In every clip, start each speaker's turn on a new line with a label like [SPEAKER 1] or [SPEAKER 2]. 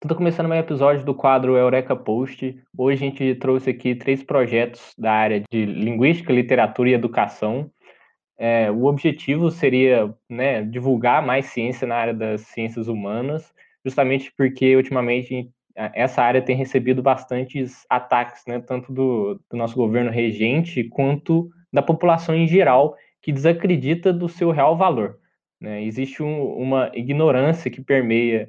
[SPEAKER 1] Tudo começando mais um episódio do quadro Eureka Post. Hoje a gente trouxe aqui três projetos da área de linguística, literatura e educação. É, o objetivo seria né, divulgar mais ciência na área das ciências humanas, justamente porque ultimamente essa área tem recebido bastantes ataques, né, tanto do, do nosso governo regente quanto da população em geral, que desacredita do seu real valor. Né? Existe um, uma ignorância que permeia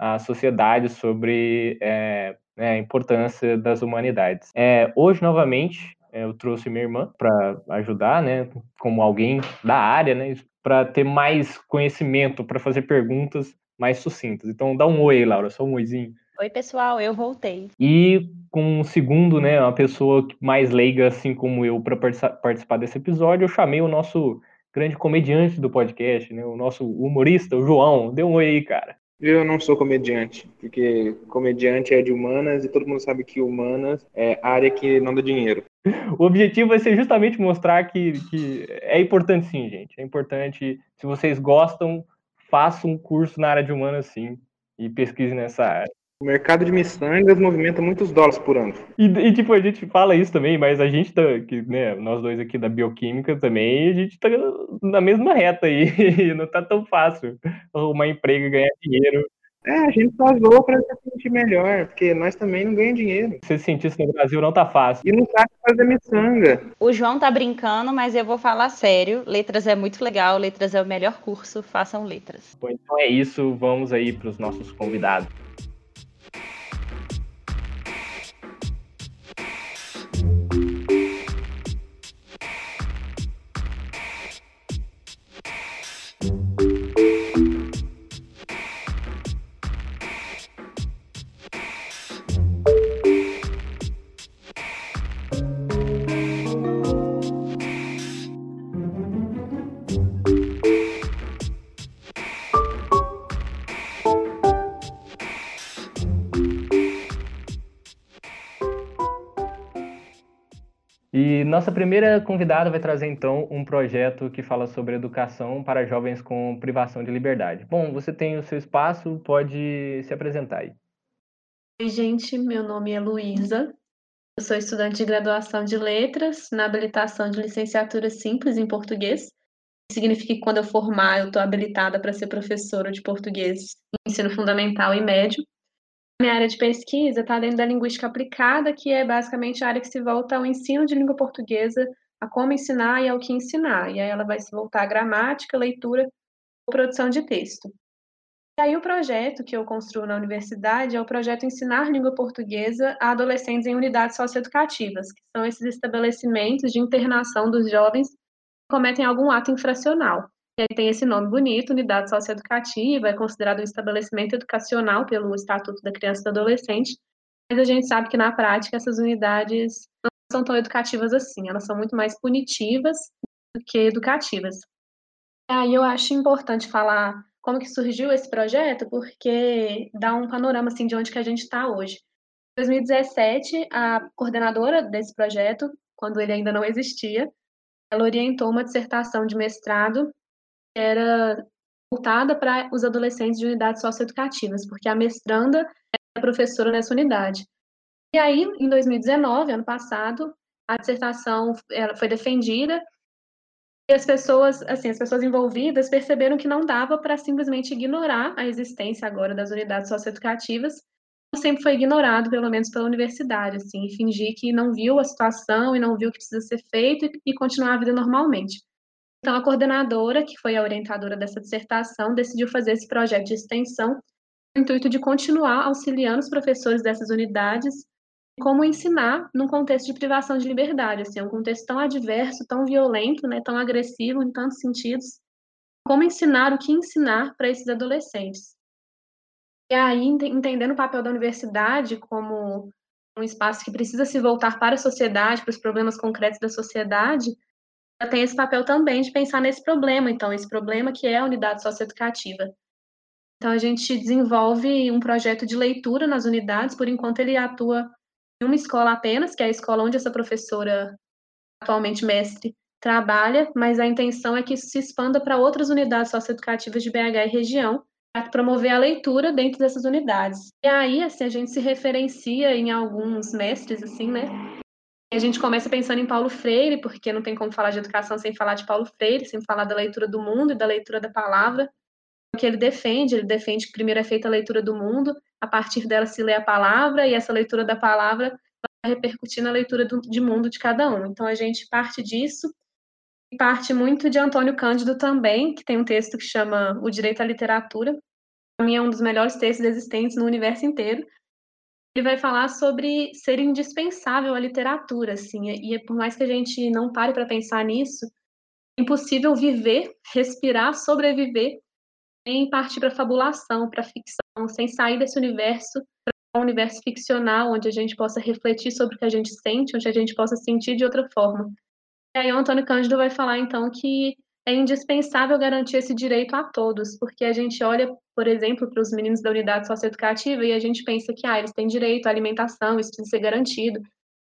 [SPEAKER 1] a sociedade sobre é, né, a importância das humanidades. É, hoje, novamente, é, eu trouxe minha irmã para ajudar, né, como alguém da área, né, para ter mais conhecimento, para fazer perguntas mais sucintas. Então, dá um oi Laura, só um oizinho.
[SPEAKER 2] Oi, pessoal, eu voltei.
[SPEAKER 1] E com um segundo, né, uma pessoa mais leiga, assim como eu, para participar desse episódio, eu chamei o nosso grande comediante do podcast, né, o nosso humorista, o João. Dê um oi aí, cara.
[SPEAKER 3] Eu não sou comediante, porque comediante é de humanas e todo mundo sabe que humanas é área que não dá dinheiro.
[SPEAKER 1] O objetivo vai ser justamente mostrar que, que é importante sim, gente. É importante, se vocês gostam, façam um curso na área de humanas sim e pesquise nessa área.
[SPEAKER 3] O mercado de miçangas movimenta muitos dólares por ano.
[SPEAKER 1] E, e, tipo, a gente fala isso também, mas a gente tá, que, né, nós dois aqui da bioquímica também, a gente tá na mesma reta aí, não tá tão fácil arrumar emprego e ganhar dinheiro.
[SPEAKER 3] É, a gente só zoa pra se sentir melhor, porque nós também não ganhamos dinheiro.
[SPEAKER 1] Ser cientista no Brasil não tá fácil.
[SPEAKER 3] E não sabe fazer miçanga.
[SPEAKER 2] O João tá brincando, mas eu vou falar sério. Letras é muito legal, letras é o melhor curso, façam letras.
[SPEAKER 1] Bom, então é isso, vamos aí pros nossos convidados. Nossa primeira convidada vai trazer então um projeto que fala sobre educação para jovens com privação de liberdade. Bom, você tem o seu espaço, pode se apresentar aí.
[SPEAKER 4] Oi, gente, meu nome é Luísa. Eu sou estudante de graduação de letras na habilitação de licenciatura simples em português. Significa que quando eu formar, eu estou habilitada para ser professora de português ensino fundamental e médio. Minha área de pesquisa está dentro da linguística aplicada, que é basicamente a área que se volta ao ensino de língua portuguesa, a como ensinar e ao que ensinar. E aí ela vai se voltar à gramática, leitura ou produção de texto. E aí o projeto que eu construo na universidade é o projeto Ensinar Língua Portuguesa a adolescentes em unidades socioeducativas, que são esses estabelecimentos de internação dos jovens que cometem algum ato infracional. E aí tem esse nome bonito, unidade socioeducativa, é considerado um estabelecimento educacional pelo Estatuto da Criança e do Adolescente, mas a gente sabe que na prática essas unidades não são tão educativas assim, elas são muito mais punitivas do que educativas. E aí eu acho importante falar como que surgiu esse projeto, porque dá um panorama assim de onde que a gente está hoje. Em 2017, a coordenadora desse projeto, quando ele ainda não existia, ela orientou uma dissertação de mestrado era voltada para os adolescentes de unidades socioeducativas, porque a mestranda era professora nessa unidade. E aí, em 2019, ano passado, a dissertação foi defendida e as pessoas, assim, as pessoas envolvidas perceberam que não dava para simplesmente ignorar a existência agora das unidades socioeducativas, sempre foi ignorado, pelo menos pela universidade, assim, fingir que não viu a situação e não viu o que precisa ser feito e, e continuar a vida normalmente. Então, a coordenadora, que foi a orientadora dessa dissertação, decidiu fazer esse projeto de extensão com o intuito de continuar auxiliando os professores dessas unidades como ensinar num contexto de privação de liberdade, assim, um contexto tão adverso, tão violento, né, tão agressivo em tantos sentidos, como ensinar o que ensinar para esses adolescentes. E aí, entendendo o papel da universidade como um espaço que precisa se voltar para a sociedade, para os problemas concretos da sociedade, tem esse papel também de pensar nesse problema, então, esse problema que é a unidade socioeducativa. Então, a gente desenvolve um projeto de leitura nas unidades, por enquanto ele atua em uma escola apenas, que é a escola onde essa professora, atualmente mestre, trabalha, mas a intenção é que isso se expanda para outras unidades socioeducativas de BH e região, para promover a leitura dentro dessas unidades. E aí, assim, a gente se referencia em alguns mestres, assim, né? E a gente começa pensando em Paulo Freire, porque não tem como falar de educação sem falar de Paulo Freire, sem falar da leitura do mundo e da leitura da palavra. O que ele defende, ele defende que primeiro é feita a leitura do mundo, a partir dela se lê a palavra, e essa leitura da palavra vai repercutir na leitura do, de mundo de cada um. Então, a gente parte disso parte muito de Antônio Cândido também, que tem um texto que chama O Direito à Literatura. Para mim é um dos melhores textos existentes no universo inteiro. Ele vai falar sobre ser indispensável a literatura, assim, e por mais que a gente não pare para pensar nisso, é impossível viver, respirar, sobreviver sem partir para fabulação, para ficção, sem sair desse universo para um universo ficcional, onde a gente possa refletir sobre o que a gente sente, onde a gente possa sentir de outra forma. E aí o Antônio Cândido vai falar, então, que é indispensável garantir esse direito a todos, porque a gente olha, por exemplo, para os meninos da unidade socioeducativa e a gente pensa que ah, eles têm direito à alimentação, isso tem que ser garantido,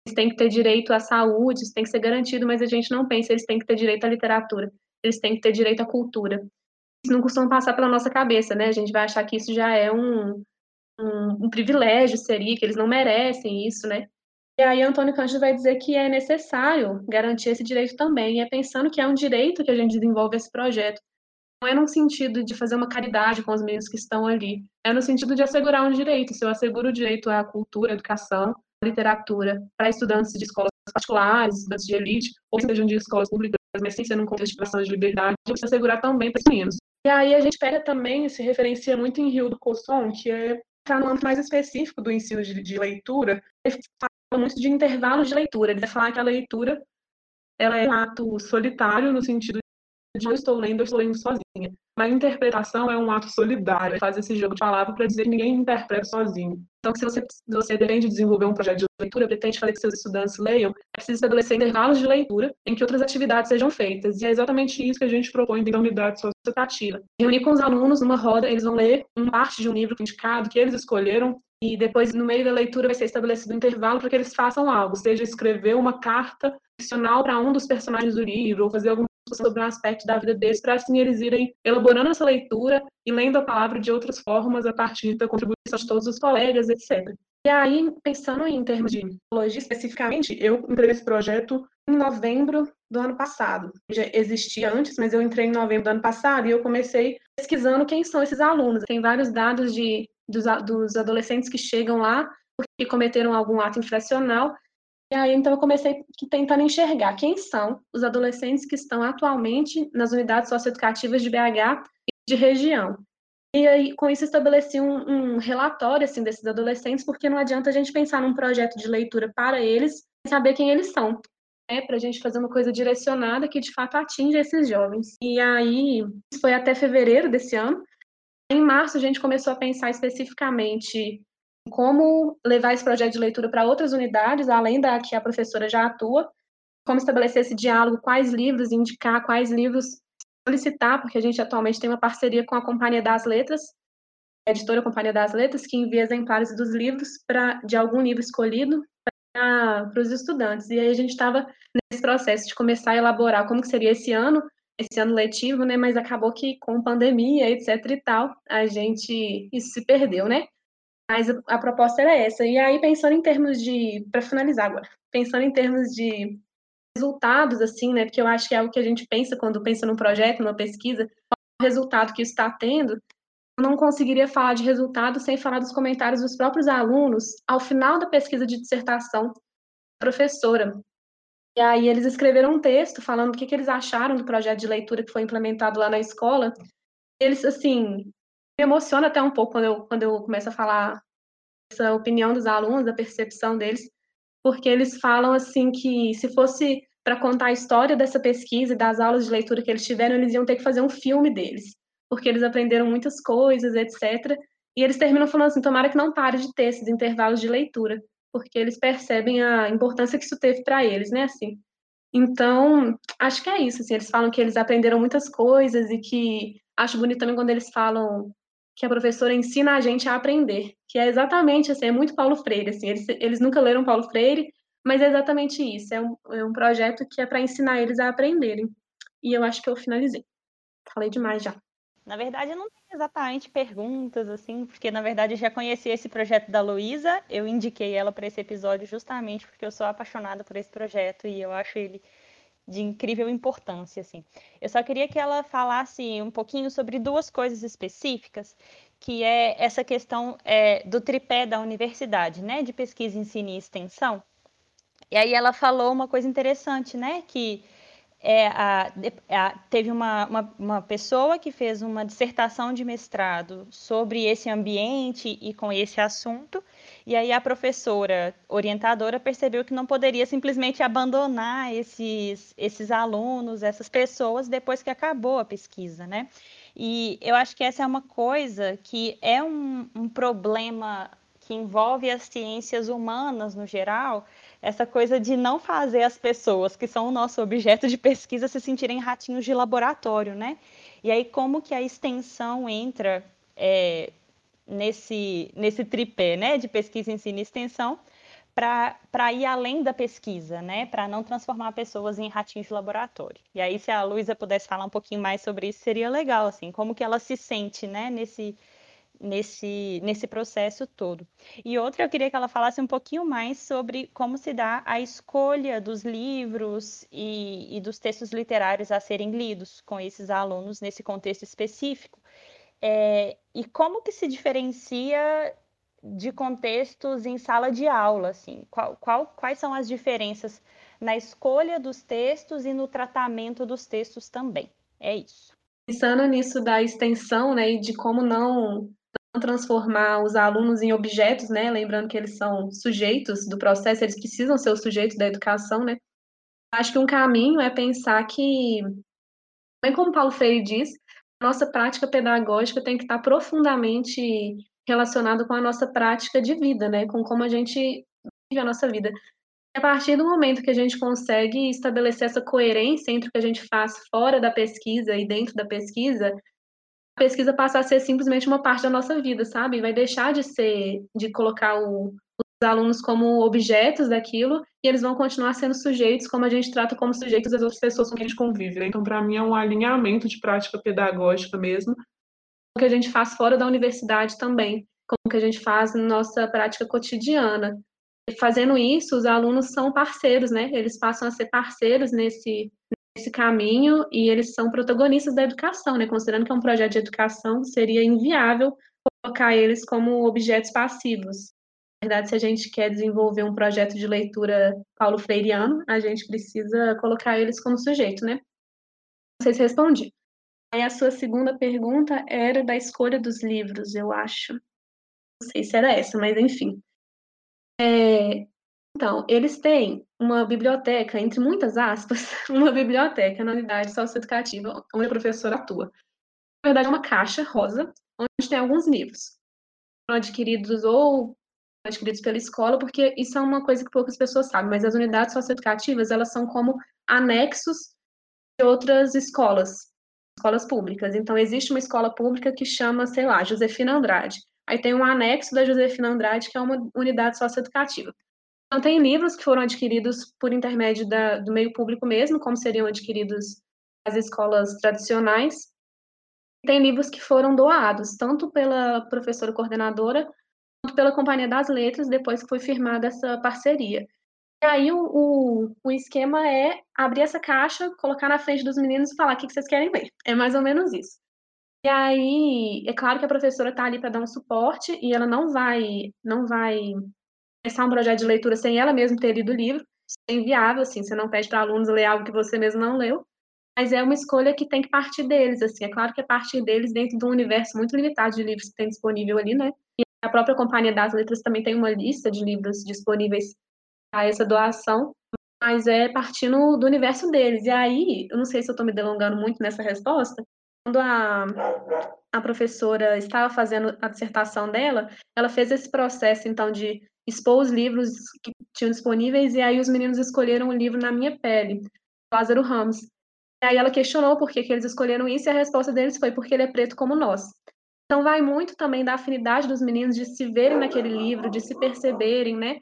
[SPEAKER 4] eles têm que ter direito à saúde, isso tem que ser garantido, mas a gente não pensa, eles têm que ter direito à literatura, eles têm que ter direito à cultura. Isso não costuma passar pela nossa cabeça, né? A gente vai achar que isso já é um, um, um privilégio, seria, que eles não merecem isso, né? E aí Antônio Cândido vai dizer que é necessário garantir esse direito também, e é pensando que é um direito que a gente desenvolve esse projeto. Não é no sentido de fazer uma caridade com os meninos que estão ali, é no sentido de assegurar um direito. Se eu asseguro o direito à cultura, à educação, à literatura, para estudantes de escolas particulares, estudantes de elite, ou sejam de escolas públicas, mas sem ser num contexto de de liberdade, eu preciso assegurar também para os meninos. E aí a gente pega também, se referencia muito em Rio do Cosson, que é para no âmbito mais específico do ensino de, de leitura, ele muito de intervalos de leitura. Ele vai falar que a leitura ela é um ato solitário no sentido de eu estou lendo, eu estou lendo sozinha. Mas a interpretação é um ato solidário, faz esse jogo de palavras para dizer que ninguém interpreta sozinho. Então, se você, se você depende de desenvolver um projeto de leitura, pretende fazer que seus estudantes leiam, é preciso estabelecer intervalos de leitura em que outras atividades sejam feitas. E é exatamente isso que a gente propõe dentro da unidade socioeducativa. Reunir com os alunos numa roda, eles vão ler uma parte de um livro indicado que eles escolheram, e depois, no meio da leitura, vai ser estabelecido um intervalo para que eles façam algo, seja escrever uma carta ficcional para um dos personagens do livro, ou fazer alguma coisa sobre um aspecto da vida deles, para assim eles irem elaborando essa leitura e lendo a palavra de outras formas a partir da contribuição de todos os colegas, etc. E aí, pensando em termos de psicologia especificamente, eu entrei nesse projeto em novembro do ano passado. Já existia antes, mas eu entrei em novembro do ano passado e eu comecei pesquisando quem são esses alunos. Tem vários dados de dos, dos adolescentes que chegam lá porque cometeram algum ato infracional. E aí, então, eu comecei tentando enxergar quem são os adolescentes que estão atualmente nas unidades socioeducativas de BH e de região. E aí, com isso, estabeleci um, um relatório, assim, desses adolescentes, porque não adianta a gente pensar num projeto de leitura para eles e saber quem eles são, né? Para a gente fazer uma coisa direcionada que, de fato, atinja esses jovens. E aí, foi até fevereiro desse ano, em março, a gente começou a pensar especificamente como levar esse projeto de leitura para outras unidades, além da que a professora já atua, como estabelecer esse diálogo, quais livros indicar, quais livros solicitar, porque a gente atualmente tem uma parceria com a Companhia das Letras, a editora Companhia das Letras, que envia exemplares dos livros de algum livro escolhido para os estudantes. E aí a gente estava nesse processo de começar a elaborar como que seria esse ano, esse ano letivo, né? Mas acabou que com pandemia, etc e tal, a gente isso se perdeu, né? Mas a, proposta era essa. E aí pensando em termos de, para finalizar agora, pensando em termos de resultados, assim, né? Porque eu acho que é o que a gente pensa quando pensa num projeto, numa pesquisa, qual o resultado que está tendo. Eu não conseguiria falar de resultado sem falar dos comentários dos próprios alunos ao final da pesquisa de dissertação professora, e aí eles escreveram um texto falando o que, que eles acharam do projeto de leitura que foi implementado lá na escola. Eles, assim, me emociona até um pouco quando eu, quando eu começo a falar essa opinião dos alunos, da percepção deles, porque eles falam, assim, que se fosse para contar a história dessa pesquisa e das aulas de leitura que eles tiveram, eles iam ter que fazer um filme deles, porque eles aprenderam muitas coisas, etc. E eles terminam falando assim: tomara que não pare de ter esses intervalos de leitura, porque eles percebem a importância que isso teve para eles, né, assim. Então, acho que é isso, assim, eles falam que eles aprenderam muitas coisas e que acho bonito também quando eles falam que a professora ensina a gente a aprender, que é exatamente assim, é muito Paulo Freire, assim, eles, eles nunca leram Paulo Freire, mas é exatamente isso, é um, é um projeto que é para ensinar eles a aprenderem. E eu acho que eu finalizei. Falei demais já.
[SPEAKER 2] Na verdade, não tenho exatamente perguntas, assim, porque na verdade eu já conheci esse projeto da Luísa, eu indiquei ela para esse episódio justamente porque eu sou apaixonada por esse projeto e eu acho ele de incrível importância, assim. Eu só queria que ela falasse um pouquinho sobre duas coisas específicas, que é essa questão é, do tripé da universidade, né, de pesquisa, ensino e extensão. E aí ela falou uma coisa interessante, né, que é, a, a, teve uma, uma, uma, pessoa que fez uma dissertação de mestrado sobre esse ambiente e com esse assunto, e aí a professora orientadora percebeu que não poderia simplesmente abandonar esses, esses alunos, essas pessoas, depois que acabou a pesquisa, né? E eu acho que essa é uma coisa que é um, um problema que envolve as ciências humanas no geral, essa coisa de não fazer as pessoas que são o nosso objeto de pesquisa se sentirem ratinhos de laboratório, né? E aí como que a extensão entra é, nesse, nesse tripé, né, de pesquisa, ensino e extensão, para ir além da pesquisa, né, para não transformar pessoas em ratinhos de laboratório. E aí se a Luísa pudesse falar um pouquinho mais sobre isso, seria legal, assim, como que ela se sente, né, nesse nesse, nesse processo todo. E outra, eu queria que ela falasse um pouquinho mais sobre como se dá a escolha dos livros e, e dos textos literários a serem lidos com esses alunos nesse contexto específico. É, e como que se diferencia de contextos em sala de aula, assim? Qual, qual, quais são as diferenças na escolha dos textos e no tratamento dos textos também? É isso.
[SPEAKER 4] Pensando nisso da extensão, né, e de como não transformar os alunos em objetos, né? Lembrando que eles são sujeitos do processo, eles precisam ser os sujeitos da educação, né? Acho que um caminho é pensar que, bem como Paulo Freire diz, a nossa prática pedagógica tem que estar profundamente relacionada com a nossa prática de vida, né? Com como a gente vive a nossa vida. A partir do momento que a gente consegue estabelecer essa coerência entre o que a gente faz fora da pesquisa e dentro da pesquisa, pesquisa passa a ser simplesmente uma parte da nossa vida, sabe? Vai deixar de ser, de colocar o, os alunos como objetos daquilo e eles vão continuar sendo sujeitos como a gente trata como sujeitos as outras pessoas com quem a gente convive. Né? Então, para mim, é um alinhamento de prática pedagógica mesmo, o que a gente faz fora da universidade também, como que a gente faz na nossa prática cotidiana. E fazendo isso, os alunos são parceiros, né? Eles passam a ser parceiros nesse, esse caminho e eles são protagonistas da educação, né? Considerando que é um projeto de educação, seria inviável colocar eles como objetos passivos. Na verdade, se a gente quer desenvolver um projeto de leitura Paulo Freireano, a gente precisa colocar eles como sujeito, né? Não sei se respondi. Aí a sua segunda pergunta era da escolha dos livros, eu acho. Não sei se era essa, mas enfim. É, então, eles têm uma biblioteca, entre muitas aspas, uma biblioteca na unidade socioeducativa onde a professora atua. Na verdade, é uma caixa rosa, onde tem alguns livros. Adquiridos ou adquiridos pela escola, porque isso é uma coisa que poucas pessoas sabem, mas as unidades socioeducativas, elas são como anexos de outras escolas, escolas públicas. Então, existe uma escola pública que chama, sei lá, Josefina Andrade. Aí tem um anexo da Josefina Andrade, que é uma unidade socioeducativa. Então, tem livros que foram adquiridos por intermédio da, do meio público mesmo, como seriam adquiridos as escolas tradicionais. Tem livros que foram doados, tanto pela professora coordenadora, quanto pela Companhia das Letras, depois que foi firmada essa parceria. E aí, o, o, o esquema é abrir essa caixa, colocar na frente dos meninos e falar o que, que vocês querem ler. É mais ou menos isso. E aí, é claro que a professora está ali para dar um suporte e ela não vai, não vai começar um projeto de leitura sem ela mesma ter lido o livro. Isso é inviável, assim, você não pede para alunos ler algo que você mesmo não leu, mas é uma escolha que tem que partir deles, assim, é claro que é partir deles dentro de um universo muito limitado de livros que tem disponível ali, né? E a própria Companhia das Letras também tem uma lista de livros disponíveis a essa doação, mas é partindo do universo deles. E aí, eu não sei se eu estou me delongando muito nessa resposta, quando a, a professora estava fazendo a dissertação dela, ela fez esse processo, então, de expor os livros que tinham disponíveis, e aí os meninos escolheram o livro Na Minha Pele, Lázaro Ramos. E aí ela questionou por que, que eles escolheram isso, e a resposta deles foi porque ele é preto como nós. Então vai muito também da afinidade dos meninos de se verem naquele livro, de se perceberem, né?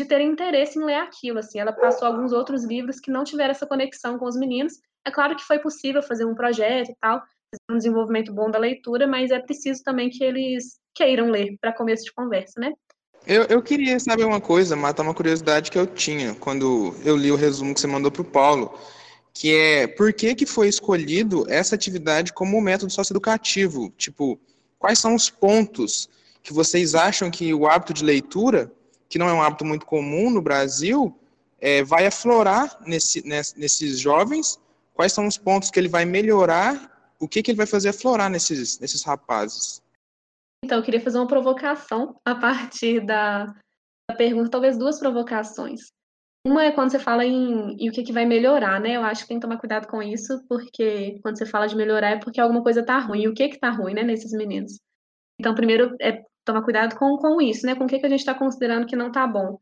[SPEAKER 4] De terem interesse em ler aquilo, assim. Ela passou alguns outros livros que não tiveram essa conexão com os meninos. É claro que foi possível fazer um projeto e tal, um desenvolvimento bom da leitura, mas é preciso também que eles queiram ler para começo de conversa, né?
[SPEAKER 3] Eu, eu queria saber uma coisa, matar uma curiosidade que eu tinha quando eu li o resumo que você mandou para o Paulo, que é por que, que foi escolhido essa atividade como método socioeducativo? Tipo, quais são os pontos que vocês acham que o hábito de leitura, que não é um hábito muito comum no Brasil, é, vai aflorar nesse, nesses jovens? Quais são os pontos que ele vai melhorar? O que, que ele vai fazer aflorar nesses, nesses rapazes?
[SPEAKER 4] Então, eu queria fazer uma provocação a partir da, da pergunta, talvez duas provocações. Uma é quando você fala em, em o que, que vai melhorar, né? Eu acho que tem que tomar cuidado com isso, porque quando você fala de melhorar é porque alguma coisa tá ruim. E o que que tá ruim, né, nesses meninos? Então, primeiro é tomar cuidado com, com isso, né? Com o que, que a gente está considerando que não tá bom.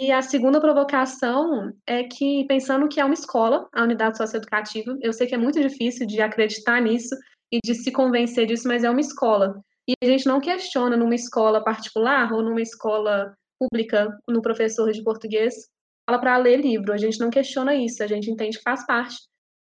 [SPEAKER 4] E a segunda provocação é que, pensando que é uma escola, a unidade socioeducativa, eu sei que é muito difícil de acreditar nisso e de se convencer disso, mas é uma escola. E a gente não questiona numa escola particular ou numa escola pública, no professor de português, fala para ler livro. A gente não questiona isso, a gente entende que faz parte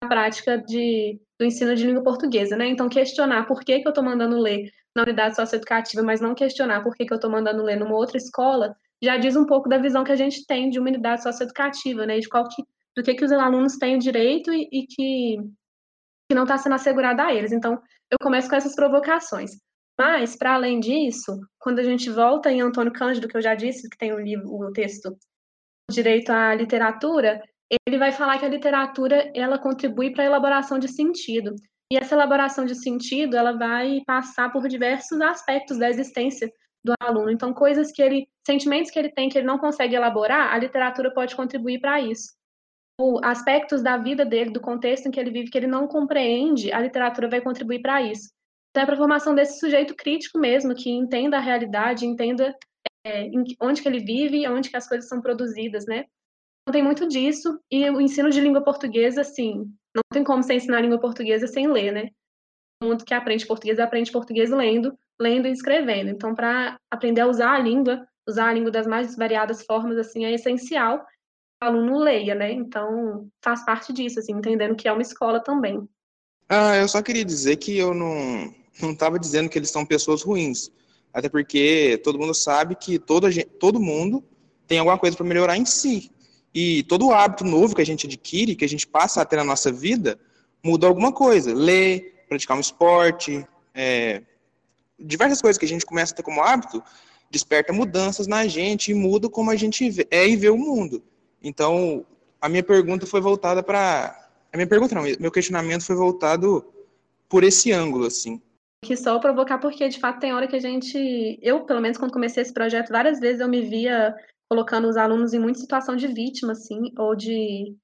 [SPEAKER 4] da prática de, do ensino de língua portuguesa, né? Então, questionar por que, que eu estou mandando ler na unidade socioeducativa, mas não questionar por que, que eu estou mandando ler numa outra escola, já diz um pouco da visão que a gente tem de uma unidade socioeducativa, né? De qual que, do que, que os alunos têm o direito e, e que, que não está sendo assegurado a eles. Então, eu começo com essas provocações. Mas, para além disso, quando a gente volta em Antônio Cândido, que eu já disse, que tem o livro, o texto Direito à Literatura, ele vai falar que a literatura ela contribui para a elaboração de sentido. E essa elaboração de sentido, ela vai passar por diversos aspectos da existência do aluno. Então, coisas que ele, sentimentos que ele tem que ele não consegue elaborar, a literatura pode contribuir para isso. Ou aspectos da vida dele, do contexto em que ele vive, que ele não compreende, a literatura vai contribuir para isso. Então, é para a formação desse sujeito crítico mesmo, que entenda a realidade, entenda é, onde que ele vive, onde que as coisas são produzidas, né? Então, tem muito disso, e o ensino de língua portuguesa, assim, não tem como você ensinar língua portuguesa sem ler, né? O mundo que aprende português aprende português lendo, lendo e escrevendo. Então, para aprender a usar a língua, usar a língua das mais variadas formas, assim, é essencial o aluno leia, né? Então, faz parte disso, assim, entendendo que é uma escola também.
[SPEAKER 3] Ah, eu só queria dizer que eu não não estava dizendo que eles são pessoas ruins, até porque todo mundo sabe que todo, gente, todo mundo tem alguma coisa para melhorar em si. E todo hábito novo que a gente adquire, que a gente passa a ter na nossa vida, muda alguma coisa. Ler, praticar um esporte, é, diversas coisas que a gente começa a ter como hábito, desperta mudanças na gente e muda como a gente é e vê o mundo. Então, a minha pergunta foi voltada para. A minha pergunta não, meu questionamento foi voltado por esse ângulo, assim
[SPEAKER 4] que só provocar, porque de fato tem hora que a gente. Eu, pelo menos, quando comecei esse projeto, várias vezes eu me via colocando os alunos em muita situação de vítima, assim, ou de.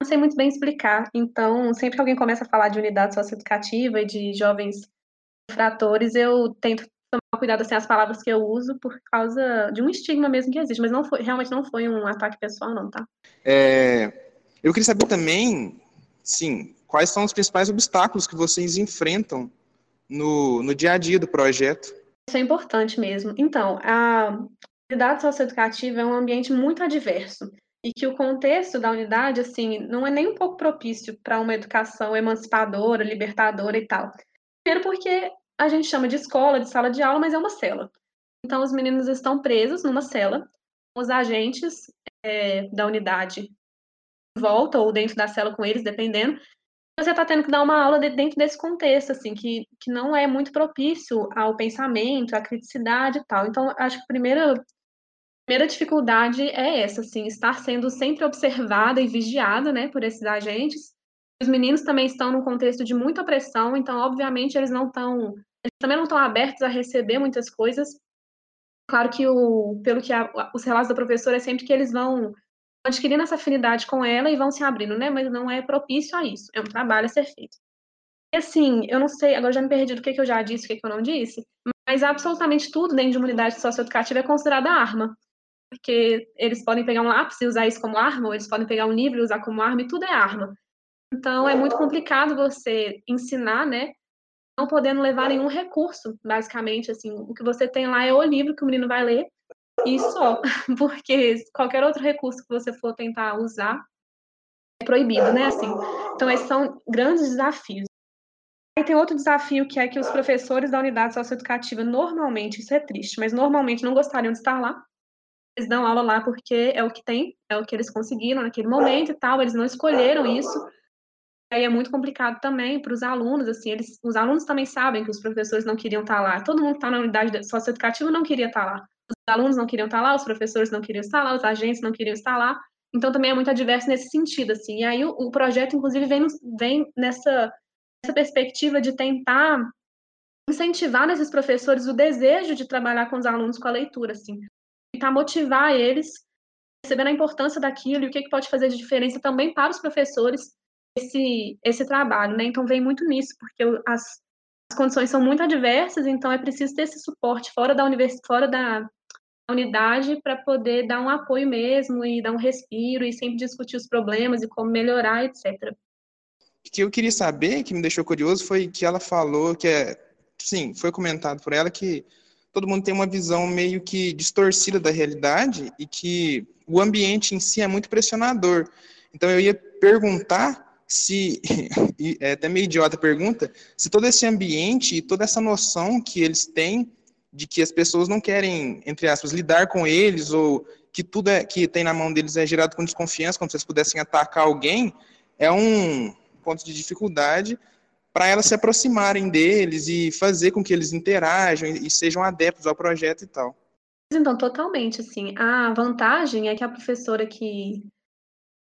[SPEAKER 4] Não sei muito bem explicar. Então, sempre que alguém começa a falar de unidade socioeducativa e de jovens infratores, eu tento tomar cuidado assim as palavras que eu uso por causa de um estigma mesmo que existe, mas não foi, realmente não foi um ataque pessoal não, tá?
[SPEAKER 3] É, eu queria saber também, sim, quais são os principais obstáculos que vocês enfrentam no, no dia a dia do projeto.
[SPEAKER 4] Isso é importante mesmo. Então, a unidade socioeducativa é um ambiente muito adverso e que o contexto da unidade, assim, não é nem um pouco propício para uma educação emancipadora, libertadora e tal. Primeiro porque a gente chama de escola, de sala de aula, mas é uma cela. Então, os meninos estão presos numa cela, os agentes é, da unidade volta ou dentro da cela com eles, dependendo, você está tendo que dar uma aula dentro desse contexto, assim, que, que não é muito propício ao pensamento, à criticidade e tal. Então, acho que a primeira, primeira dificuldade é essa, assim, estar sendo sempre observada e vigiada, né, por esses agentes. Os meninos também estão num contexto de muita pressão, então, obviamente, eles não estão, eles também não estão abertos a receber muitas coisas. Claro que, o, pelo que a, os relatos da professora, é sempre que eles vão adquirindo essa afinidade com ela e vão se abrindo, né? Mas não é propício a isso. É um trabalho a ser feito. E assim, eu não sei, agora já me perdi do que, que eu já disse, o que, que eu não disse, mas absolutamente tudo dentro de uma unidade socioeducativa é considerada arma. Porque eles podem pegar um lápis e usar isso como arma, ou eles podem pegar um livro e usar como arma, e tudo é arma. Então, é muito complicado você ensinar, né? Não podendo levar nenhum recurso, basicamente, assim. O que você tem lá é o livro que o menino vai ler, e só, porque qualquer outro recurso que você for tentar usar é proibido, né? Assim, então esses são grandes desafios. Aí tem outro desafio que é que os professores da unidade socioeducativa, normalmente, isso é triste, mas normalmente não gostariam de estar lá. Eles dão aula lá porque é o que tem, é o que eles conseguiram naquele momento e tal, eles não escolheram isso. Aí é muito complicado também para os alunos, assim, eles, os alunos também sabem que os professores não queriam estar lá. Todo mundo que está na unidade socioeducativa não queria estar lá. Os alunos não queriam estar lá, os professores não queriam estar lá, os agentes não queriam estar lá. Então também é muito adverso nesse sentido, assim. E aí o, o projeto, inclusive, vem, vem nessa essa perspectiva de tentar incentivar nesses professores o desejo de trabalhar com os alunos com a leitura, assim, tentar motivar eles, percebendo a importância daquilo e o que, que pode fazer de diferença também para os professores esse, esse trabalho, né? Então vem muito nisso, porque as condições são muito adversas, então é preciso ter esse suporte fora da universidade, fora da unidade para poder dar um apoio mesmo e dar um respiro e sempre discutir os problemas e como melhorar, etc
[SPEAKER 3] que eu queria saber, que me deixou curioso, foi que ela falou que é, sim, foi comentado por ela que todo mundo tem uma visão meio que distorcida da realidade e que o ambiente em si é muito pressionador. Então eu ia perguntar se, é até meio idiota a pergunta, se todo esse ambiente e toda essa noção que eles têm de que as pessoas não querem, entre aspas, lidar com eles ou que tudo é, que tem na mão deles é gerado com desconfiança, como se eles pudessem atacar alguém, é um, pontos de dificuldade para elas se aproximarem deles e fazer com que eles interajam e sejam adeptos ao projeto e tal.
[SPEAKER 4] Então, totalmente, assim, a vantagem é que a professora que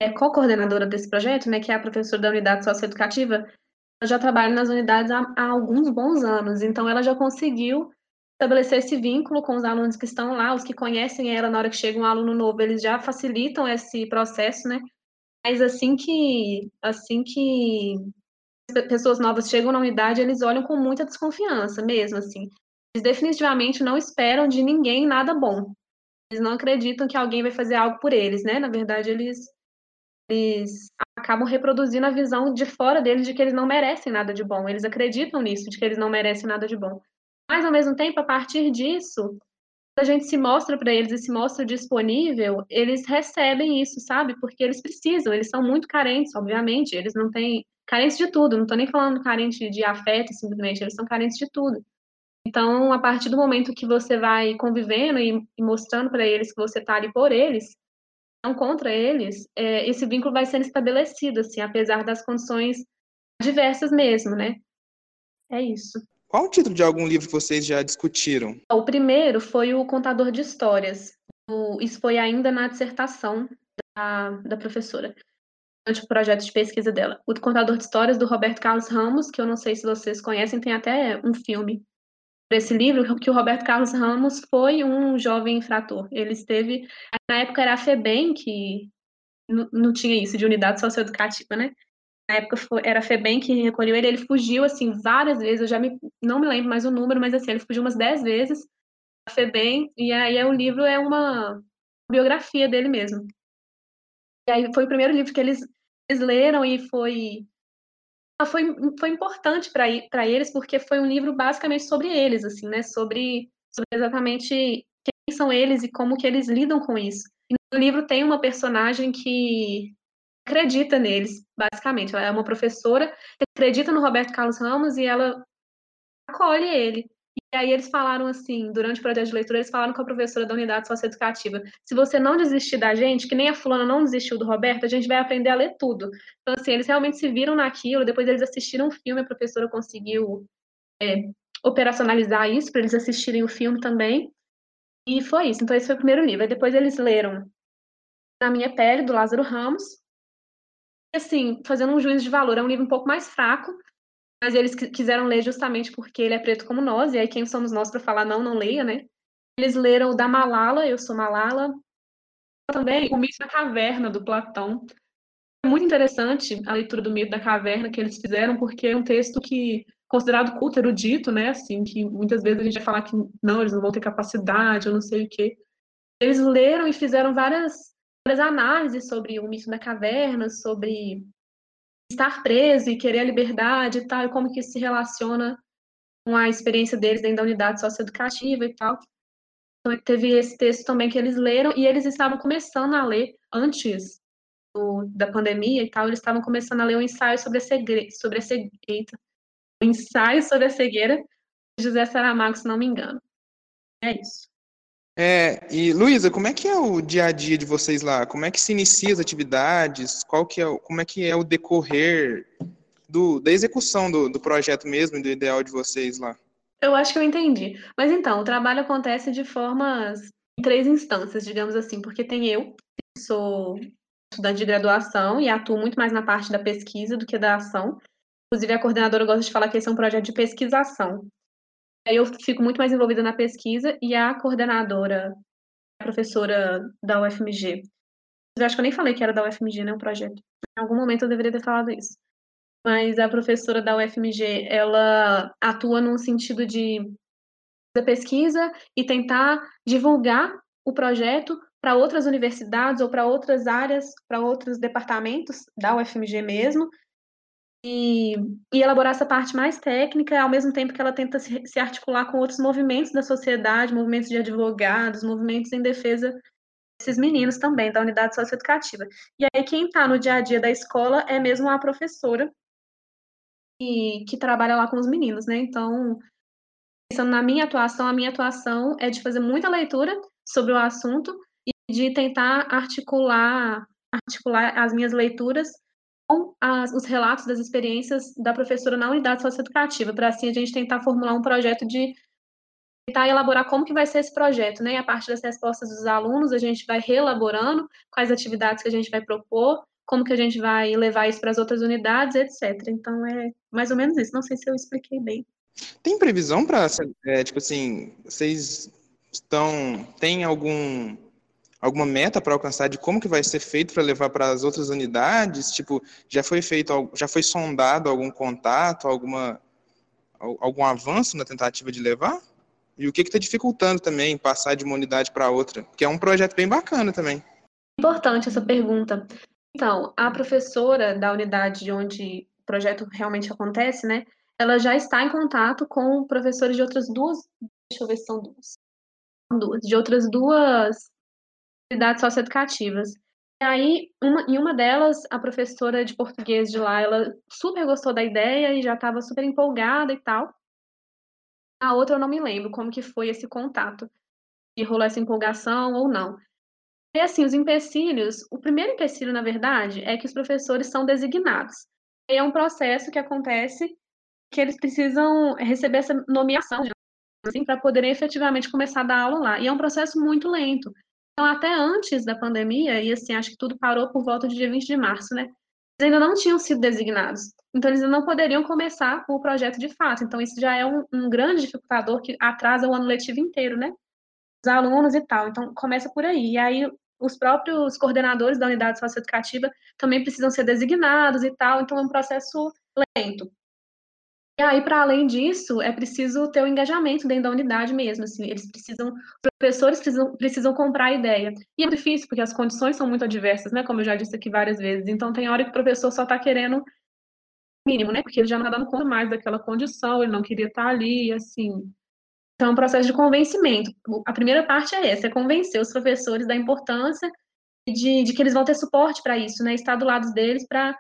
[SPEAKER 4] é co-coordenadora desse projeto, né, que é a professora da unidade socioeducativa, já trabalha nas unidades há, há alguns bons anos, então ela já conseguiu estabelecer esse vínculo com os alunos que estão lá, os que conhecem ela na hora que chega um aluno novo, eles já facilitam esse processo, né, mas assim que, assim que pessoas novas chegam na unidade, eles olham com muita desconfiança mesmo, assim. Eles definitivamente não esperam de ninguém nada bom. Eles não acreditam que alguém vai fazer algo por eles, né? Na verdade, eles, eles acabam reproduzindo a visão de fora deles de que eles não merecem nada de bom. Eles acreditam nisso, de que eles não merecem nada de bom. Mas, ao mesmo tempo, a partir disso, a gente se mostra para eles e se mostra disponível, eles recebem isso, sabe? Porque eles precisam, eles são muito carentes, obviamente, eles não têm carentes de tudo, não estou nem falando carente de afeto, simplesmente, eles são carentes de tudo. Então, a partir do momento que você vai convivendo e, mostrando para eles que você está ali por eles, contra eles, é, esse vínculo vai sendo estabelecido, assim, apesar das condições diversas mesmo, né? É isso.
[SPEAKER 3] Qual o título de algum livro que vocês já discutiram?
[SPEAKER 4] O primeiro foi o Contador de Histórias. Isso foi ainda na dissertação da, da professora, durante o projeto de pesquisa dela. O Contador de Histórias, do Roberto Carlos Ramos, que eu não sei se vocês conhecem, tem até um filme esse livro, que o Roberto Carlos Ramos foi um jovem infrator. Ele esteve, na época era a FEBEM, que não tinha isso de unidade socioeducativa, né? na época foi, era a FEBEM que recolheu ele, ele fugiu, assim, várias vezes, eu já me, não me lembro mais o número, mas, assim, ele fugiu umas dez vezes a FEBEM, e aí o livro é uma biografia dele mesmo. E aí foi o primeiro livro que eles, eles leram e foi foi, foi importante para eles, porque foi um livro basicamente sobre eles, assim, né, sobre, sobre exatamente quem são eles e como que eles lidam com isso. E no livro tem uma personagem que acredita neles, basicamente. Ela é uma professora que acredita no Roberto Carlos Ramos e ela acolhe ele. E aí eles falaram assim, durante o projeto de leitura, eles falaram com a professora da unidade socioeducativa, se você não desistir da gente, que nem a fulana não desistiu do Roberto, a gente vai aprender a ler tudo. Então, assim, eles realmente se viram naquilo, depois eles assistiram o filme, a professora conseguiu é, operacionalizar isso, para eles assistirem o filme também. E foi isso. Então, esse foi o primeiro livro. Aí depois eles leram Na Minha Pele, do Lázaro Ramos, assim, fazendo um juízo de valor, é um livro um pouco mais fraco, mas eles quiseram ler justamente porque ele é preto como nós, e aí quem somos nós para falar não, não leia, né? Eles leram o da Malala, Eu Sou Malala, também o Mito da Caverna, do Platão. É muito interessante a leitura do Mito da Caverna que eles fizeram, porque é um texto que considerado culto, erudito, né, assim, que muitas vezes a gente vai falar que não, eles não vão ter capacidade, eu não sei o quê. Eles leram e fizeram várias várias análises sobre o mito da caverna, sobre estar preso e querer a liberdade e tal, e como que isso se relaciona com a experiência deles dentro da unidade socioeducativa e tal. Então, teve esse texto também que eles leram, e eles estavam começando a ler, antes do, da pandemia e tal, eles estavam começando a ler um ensaio sobre a cegueira, sobre a cegueira, O ensaio sobre a cegueira José Saramago, se não me engano. É isso.
[SPEAKER 3] É, e Luísa, como é que é o dia a dia de vocês lá? Como é que se inicia as atividades? Qual que é, o- como é que é o decorrer do, da execução do, do projeto mesmo, do ideal de vocês lá?
[SPEAKER 4] Eu acho que eu entendi. Mas então, o trabalho acontece de formas em três instâncias, digamos assim, porque tem eu, que sou estudante de graduação e atuo muito mais na parte da pesquisa do que da ação. Inclusive, a coordenadora gosta de falar que esse é um projeto de pesquisação. Aí eu fico muito mais envolvida na pesquisa e a coordenadora, a professora da UFMG. Eu acho que eu nem falei que era da UFMG, né, o projeto. Em algum momento eu deveria ter falado isso. Mas a professora da UFMG, ela atua num sentido de da pesquisa e tentar divulgar o projeto para outras universidades ou para outras áreas, para outros departamentos da UFMG mesmo, e, elaborar essa parte mais técnica, ao mesmo tempo que ela tenta se, se articular com outros movimentos da sociedade, movimentos de advogados, movimentos em defesa desses meninos também, da unidade socioeducativa. E aí quem está no dia a dia da escola é mesmo a professora, que, que trabalha lá com os meninos, né? Então, pensando na minha atuação, a minha atuação é de fazer muita leitura sobre o assunto e de tentar articular, articular as minhas leituras com as, os relatos das experiências da professora na unidade socioeducativa, para assim a gente tentar formular um projeto de tentar elaborar como que vai ser esse projeto, né? E a partir das respostas dos alunos, a gente vai reelaborando quais atividades que a gente vai propor, como que a gente vai levar isso para as outras unidades, etc. Então é mais ou menos isso. Não sei se eu expliquei bem.
[SPEAKER 3] Tem previsão para, é, tipo assim, vocês estão, tem algum alguma meta para alcançar de como que vai ser feito para levar para as outras unidades? Tipo, já foi feito, já foi sondado algum contato, alguma algum avanço na tentativa de levar? E o que está dificultando também passar de uma unidade para outra? Que é um projeto bem bacana também.
[SPEAKER 4] Importante essa pergunta. Então, a professora da unidade onde o projeto realmente acontece, né? Ela já está em contato com professores de outras duas, deixa eu ver se são duas, duas de outras duas unidades socioeducativas. E aí, uma, em uma delas, a professora de português de lá, ela super gostou da ideia e já estava super empolgada e tal. A outra eu não me lembro como que foi esse contato, se rolou essa empolgação ou não. E assim, os empecilhos, o primeiro empecilho, na verdade, é que os professores são designados. E é um processo que acontece que eles precisam receber essa nomeação, assim, para poderem efetivamente começar a dar aula lá. E é um processo muito lento. Então, até antes da pandemia, e assim, acho que tudo parou por volta de dia 20 de março, né? Eles ainda não tinham sido designados. Então, eles não poderiam começar o projeto de fato. Então, isso já é um, um grande dificultador que atrasa o ano letivo inteiro, né? Os alunos e tal. Então, começa por aí. E aí, os próprios coordenadores da unidade socioeducativa também precisam ser designados e tal. Então, é um processo lento. E aí, para além disso, é preciso ter o um engajamento dentro da unidade mesmo, assim, eles precisam, os professores precisam, precisam comprar a ideia. E é difícil, porque as condições são muito adversas, né, como eu já disse aqui várias vezes, então tem hora que o professor só está querendo mínimo, né, porque ele já não está dando conta mais daquela condição, ele não queria estar tá ali, assim. Então, é um processo de convencimento. A primeira parte é essa, é convencer os professores da importância de, de que eles vão ter suporte para isso, né, estar do lado deles para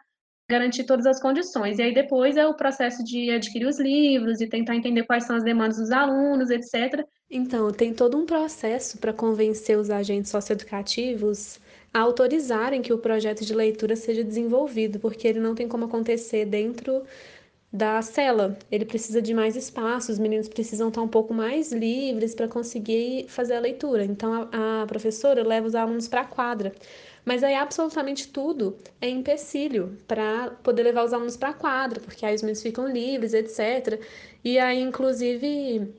[SPEAKER 4] garantir todas as condições. E aí depois é o processo de adquirir os livros e tentar entender quais são as demandas dos alunos, etc.
[SPEAKER 5] Então, tem todo um processo para convencer os agentes socioeducativos a autorizarem que o projeto de leitura seja desenvolvido, porque ele não tem como acontecer dentro da cela. Ele precisa de mais espaço, os meninos precisam estar um pouco mais livres para conseguir fazer a leitura. Então, a, a professora leva os alunos para a quadra mas aí absolutamente tudo é empecilho para poder levar os alunos para a quadra, porque aí os meninos ficam livres, etc. E aí, inclusive,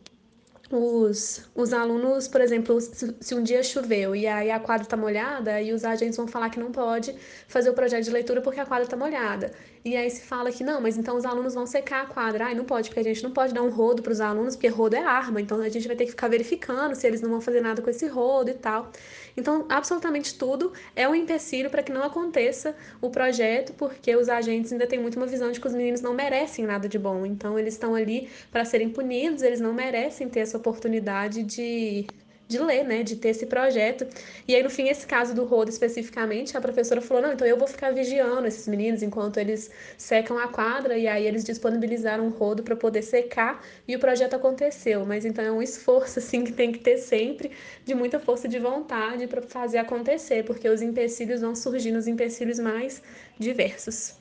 [SPEAKER 5] os, os alunos, por exemplo, se, um dia choveu e aí a quadra está molhada, aí os agentes vão falar que não pode fazer o projeto de leitura porque a quadra está molhada. E aí se fala que não, mas então os alunos vão secar a quadra. Ai, não pode, porque a gente não pode dar um rodo para os alunos, porque rodo é arma, então a gente vai ter que ficar verificando se eles não vão fazer nada com esse rodo e tal. Então, absolutamente tudo é um empecilho para que não aconteça o projeto, porque os agentes ainda têm muito uma visão de que os meninos não merecem nada de bom. Então, eles estão ali para serem punidos, eles não merecem ter essa oportunidade de,
[SPEAKER 4] de ler, né, de ter esse projeto. E aí, no fim, esse caso do rodo especificamente, a professora falou: não, então eu vou ficar vigiando esses meninos enquanto eles secam a quadra, e aí eles disponibilizaram um rodo para poder secar, e o projeto aconteceu. Mas então é um esforço, assim, que tem que ter sempre, de muita força de vontade para fazer acontecer, porque os empecilhos vão surgindo, os empecilhos mais diversos.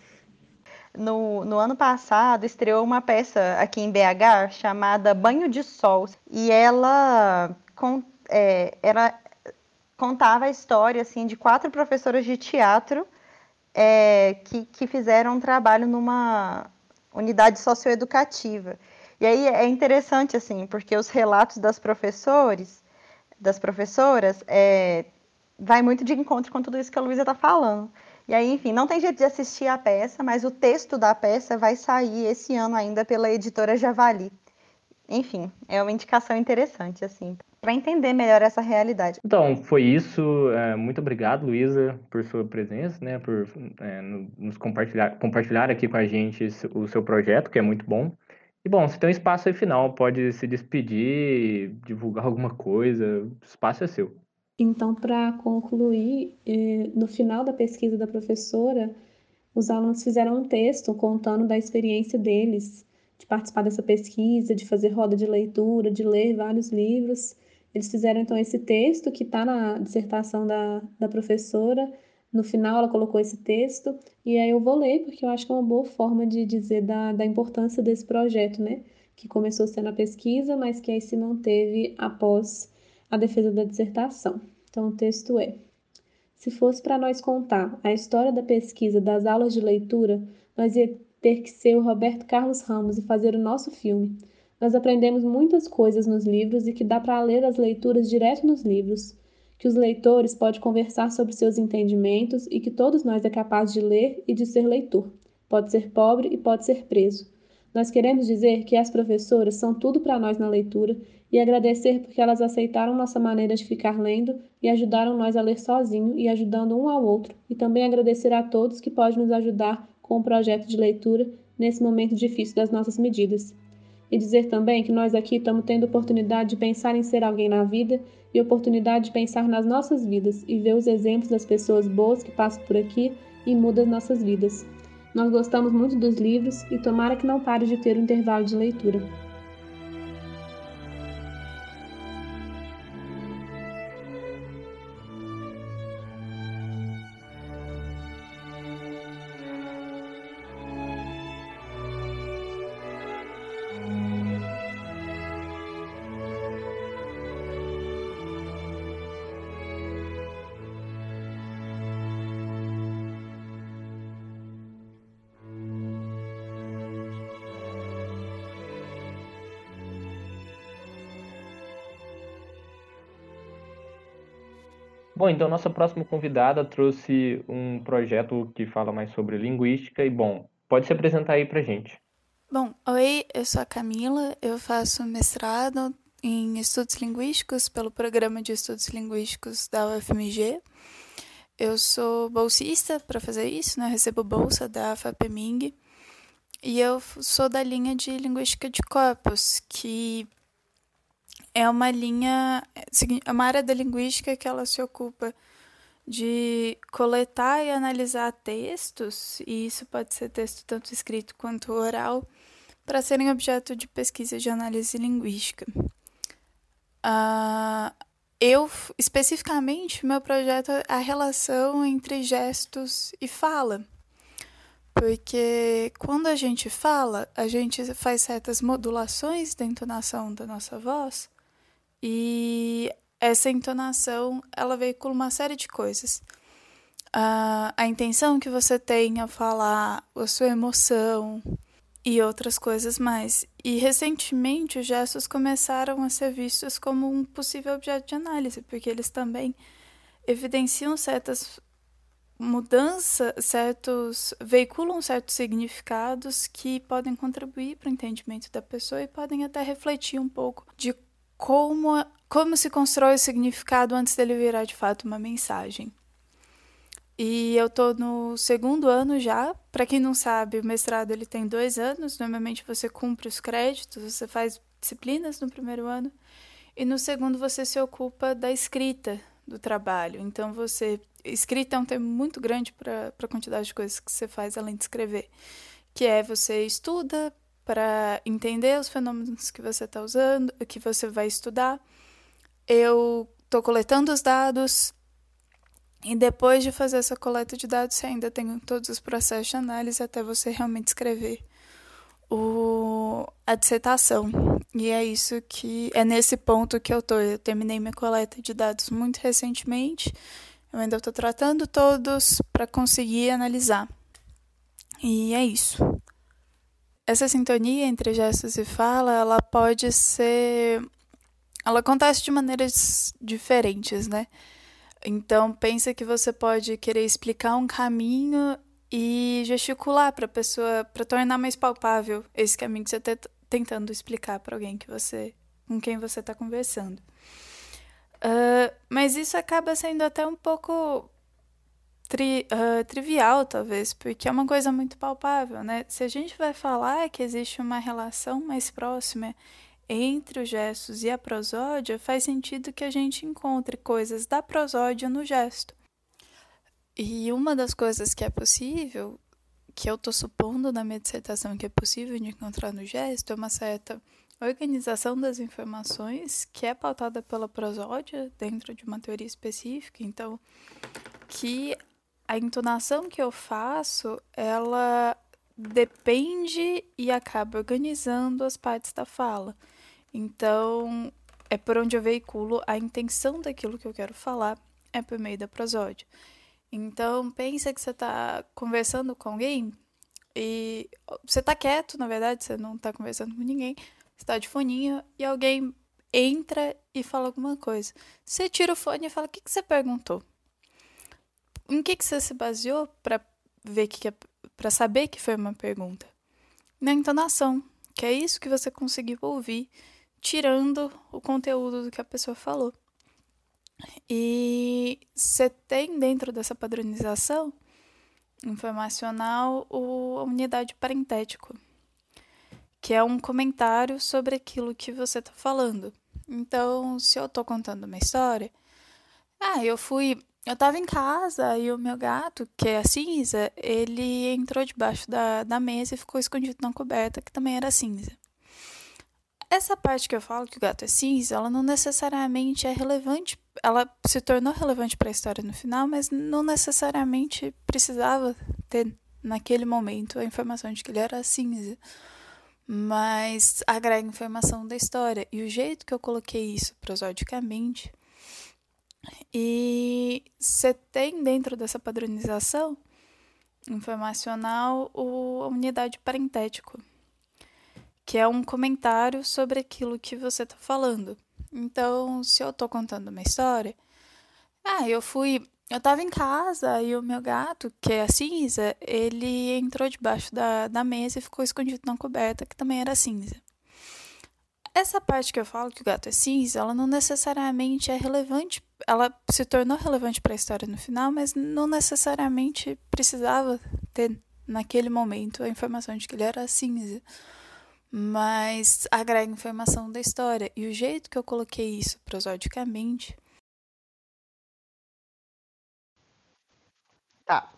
[SPEAKER 2] No, no, ano passado estreou uma peça aqui em BH chamada Banho de Sol e ela com, é, ela contava a história assim de quatro professoras de teatro é, que, que fizeram um trabalho numa unidade socioeducativa. E aí é interessante assim, porque os relatos das professores, das professoras, é, vai muito de encontro com tudo isso que a Luísa está falando. E aí, enfim, não tem jeito de assistir a peça, mas o texto da peça vai sair esse ano ainda pela editora Javali. Enfim, é uma indicação interessante, assim para entender melhor essa realidade.
[SPEAKER 1] Então, foi isso. É, muito obrigado, Luísa, por sua presença, né, por é, nos compartilhar, compartilhar aqui com a gente o seu projeto, que é muito bom. E bom, você tem um espaço aí final, pode se despedir, divulgar alguma coisa, o espaço é seu.
[SPEAKER 4] Então, para concluir, é, no final da pesquisa da professora, os alunos fizeram um texto contando da experiência deles de participar dessa pesquisa, de fazer roda de leitura, de ler vários livros eles fizeram então esse texto que está na dissertação da, da professora. No final, ela colocou esse texto, e aí eu vou ler, porque eu acho que é uma boa forma de dizer da, da importância desse projeto, né? Que começou sendo a pesquisa, mas que aí se manteve após a defesa da dissertação. Então, o texto é: Se fosse para nós contar a história da pesquisa das aulas de leitura, nós ia ter que ser o Roberto Carlos Ramos e fazer o nosso filme. Nós aprendemos muitas coisas nos livros e que dá para ler as leituras direto nos livros, que os leitores podem conversar sobre seus entendimentos e que todos nós é capaz de ler e de ser leitor. Pode ser pobre e pode ser preso. Nós queremos dizer que as professoras são tudo para nós na leitura e agradecer porque elas aceitaram nossa maneira de ficar lendo e ajudaram nós a ler sozinho e ajudando um ao outro, e também agradecer a todos que podem nos ajudar com o projeto de leitura nesse momento difícil das nossas medidas. E dizer também que nós aqui estamos tendo oportunidade de pensar em ser alguém na vida e oportunidade de pensar nas nossas vidas e ver os exemplos das pessoas boas que passam por aqui e mudam nossas vidas. Nós gostamos muito dos livros e tomara que não pare de ter um intervalo de leitura.
[SPEAKER 1] Bom, então nossa próxima convidada trouxe um projeto que fala mais sobre linguística e, bom, pode se apresentar aí pra gente.
[SPEAKER 6] Bom, oi, eu sou a Camila, eu faço mestrado em estudos linguísticos pelo Programa de Estudos Linguísticos da UFMG. Eu sou bolsista para fazer isso, né? Eu recebo bolsa da FAPEMIG. E eu sou da linha de linguística de corpos, que é uma linha, é uma área da linguística que ela se ocupa de coletar e analisar textos, e isso pode ser texto tanto escrito quanto oral, para serem objeto de pesquisa de análise linguística. Uh, eu, especificamente, meu projeto é a relação entre gestos e fala. Porque quando a gente fala, a gente faz certas modulações da entonação da nossa voz e essa entonação, ela veicula uma série de coisas. Uh, a intenção que você tem ao falar, a sua emoção e outras coisas mais. E recentemente os gestos começaram a ser vistos como um possível objeto de análise, porque eles também evidenciam certas mudanças, certos veiculam certos significados que podem contribuir para o entendimento da pessoa e podem até refletir um pouco de como, como se constrói o significado antes dele virar de fato uma mensagem. E eu tô no segundo ano já. Para quem não sabe, o mestrado ele tem dois anos. Normalmente você cumpre os créditos, você faz disciplinas no primeiro ano E no segundo, você se ocupa da escrita do trabalho. Então, você. Escrita é um termo muito grande para a quantidade de coisas que você faz além de escrever. Que é você estuda para entender os fenômenos que você está usando, que você vai estudar. Eu estou coletando os dados, e depois de fazer essa coleta de dados, você ainda tem todos os processos de análise até você realmente escrever o, a dissertação. E é isso que é nesse ponto que eu tô. Eu terminei minha coleta de dados muito recentemente. Eu ainda estou tratando todos para conseguir analisar. E é isso. Essa sintonia entre gestos e fala, ela pode ser ela acontece de maneiras diferentes, né? Então, pensa que você pode querer explicar um caminho e gesticular para a pessoa, para tornar mais palpável esse caminho que você está tentando explicar para alguém que você, com quem você está conversando. Uh, mas isso acaba sendo até um pouco tri, uh, trivial, talvez, porque é uma coisa muito palpável, né? Se a gente vai falar que existe uma relação mais próxima entre os gestos e a prosódia, faz sentido que a gente encontre coisas da prosódia no gesto. E uma das coisas que é possível, que eu estou supondo na minha dissertação que é possível de encontrar no gesto, é uma certa organização das informações que é pautada pela prosódia dentro de uma teoria específica. Então, que a entonação que eu faço, ela depende e acaba organizando as partes da fala. Então, é por onde eu veiculo a intenção daquilo que eu quero falar, é por meio da prosódia. Então, pensa que você está conversando com alguém e você está quieto, na verdade, você não está conversando com ninguém, você está de foninho e alguém entra e fala alguma coisa. Você tira o fone e fala: O que, que você perguntou? Em que, que você se baseou para ver que, que é, para saber que foi uma pergunta? Na entonação, que é isso que você conseguiu ouvir tirando o conteúdo do que a pessoa falou. E você tem dentro dessa padronização informacional o, a unidade parentético, que é um comentário sobre aquilo que você está falando. Então, se eu estou contando uma história, ah, eu fui, eu estava em casa e o meu gato, que é cinza, ele entrou debaixo da, da mesa e ficou escondido na coberta, que também era cinza. Essa parte que eu falo que o gato é cinza, ela não necessariamente é relevante. Ela se tornou relevante para a história no final, mas não necessariamente precisava ter naquele momento a informação de que ele era cinza. Mas agrega informação da história. E o jeito que eu coloquei isso prosodicamente. E você tem dentro dessa padronização informacional o, a unidade parentético que é um comentário sobre aquilo que você está falando. Então, se eu estou contando uma história, ah, eu fui, eu estava em casa e o meu gato, que é cinza, ele entrou debaixo da, da mesa e ficou escondido na coberta, que também era cinza. Essa parte que eu falo que o gato é cinza, ela não necessariamente é relevante, ela se tornou relevante para a história no final, mas não necessariamente precisava ter naquele momento a informação de que ele era cinza mas agrega informação da história. E o jeito que eu coloquei isso prosodicamente.
[SPEAKER 2] Tá.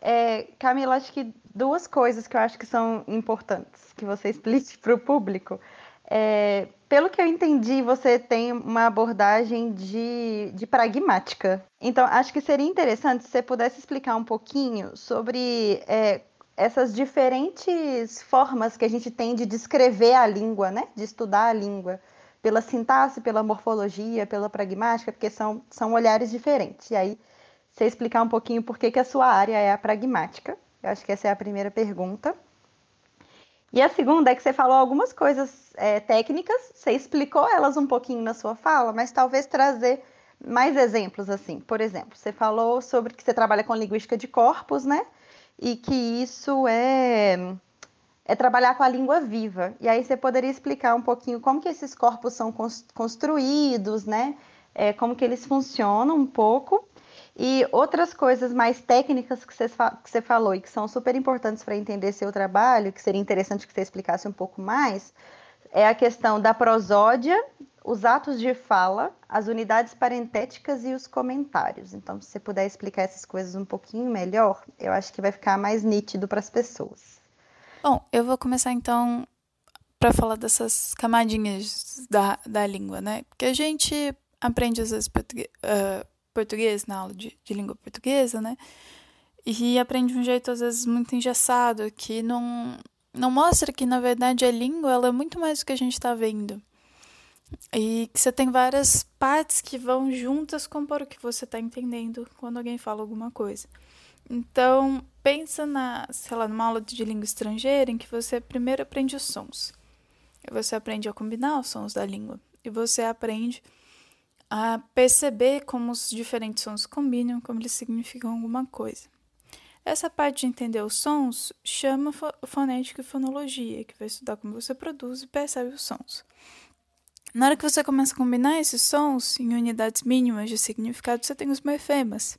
[SPEAKER 2] É, Camila, acho que duas coisas que eu acho que são importantes que você explique para o público. É, pelo que eu entendi, você tem uma abordagem de, de pragmática. Então, acho que seria interessante se você pudesse explicar um pouquinho sobre é, essas diferentes formas que a gente tem de descrever a língua, né? De estudar a língua, pela sintaxe, pela morfologia, pela pragmática, porque são, são olhares diferentes. E aí, você explicar um pouquinho por que, que a sua área é a pragmática. Eu acho que essa é a primeira pergunta. E a segunda é que você falou algumas coisas é, técnicas, você explicou elas um pouquinho na sua fala, mas talvez trazer mais exemplos assim. Por exemplo, você falou sobre que você trabalha com linguística de corpos, né? e que isso é é trabalhar com a língua viva. E aí você poderia explicar um pouquinho como que esses corpos são construídos, né? É, como que eles funcionam um pouco. E outras coisas mais técnicas que você, que você falou e que são super importantes para entender seu trabalho, que seria interessante que você explicasse um pouco mais, é a questão da prosódia, os atos de fala, as unidades parentéticas e os comentários. Então, se você puder explicar essas coisas um pouquinho melhor, eu acho que vai ficar mais nítido para as pessoas.
[SPEAKER 6] Bom, eu vou começar então para falar dessas camadinhas da, da língua, né? Porque a gente aprende às vezes português, uh, português na aula de, de língua portuguesa, né? E aprende de um jeito às vezes muito engessado, que não, não mostra que na verdade a língua ela é muito mais do que a gente está vendo. E que você tem várias partes que vão juntas compor o que você está entendendo quando alguém fala alguma coisa. Então, pensa na, sei lá, numa aula de língua estrangeira em que você primeiro aprende os sons. Você aprende a combinar os sons da língua. E você aprende a perceber como os diferentes sons combinam, como eles significam alguma coisa. Essa parte de entender os sons chama fonética e fonologia, que vai estudar como você produz e percebe os sons. Na hora que você começa a combinar esses sons em unidades mínimas de significado, você tem os morfemas,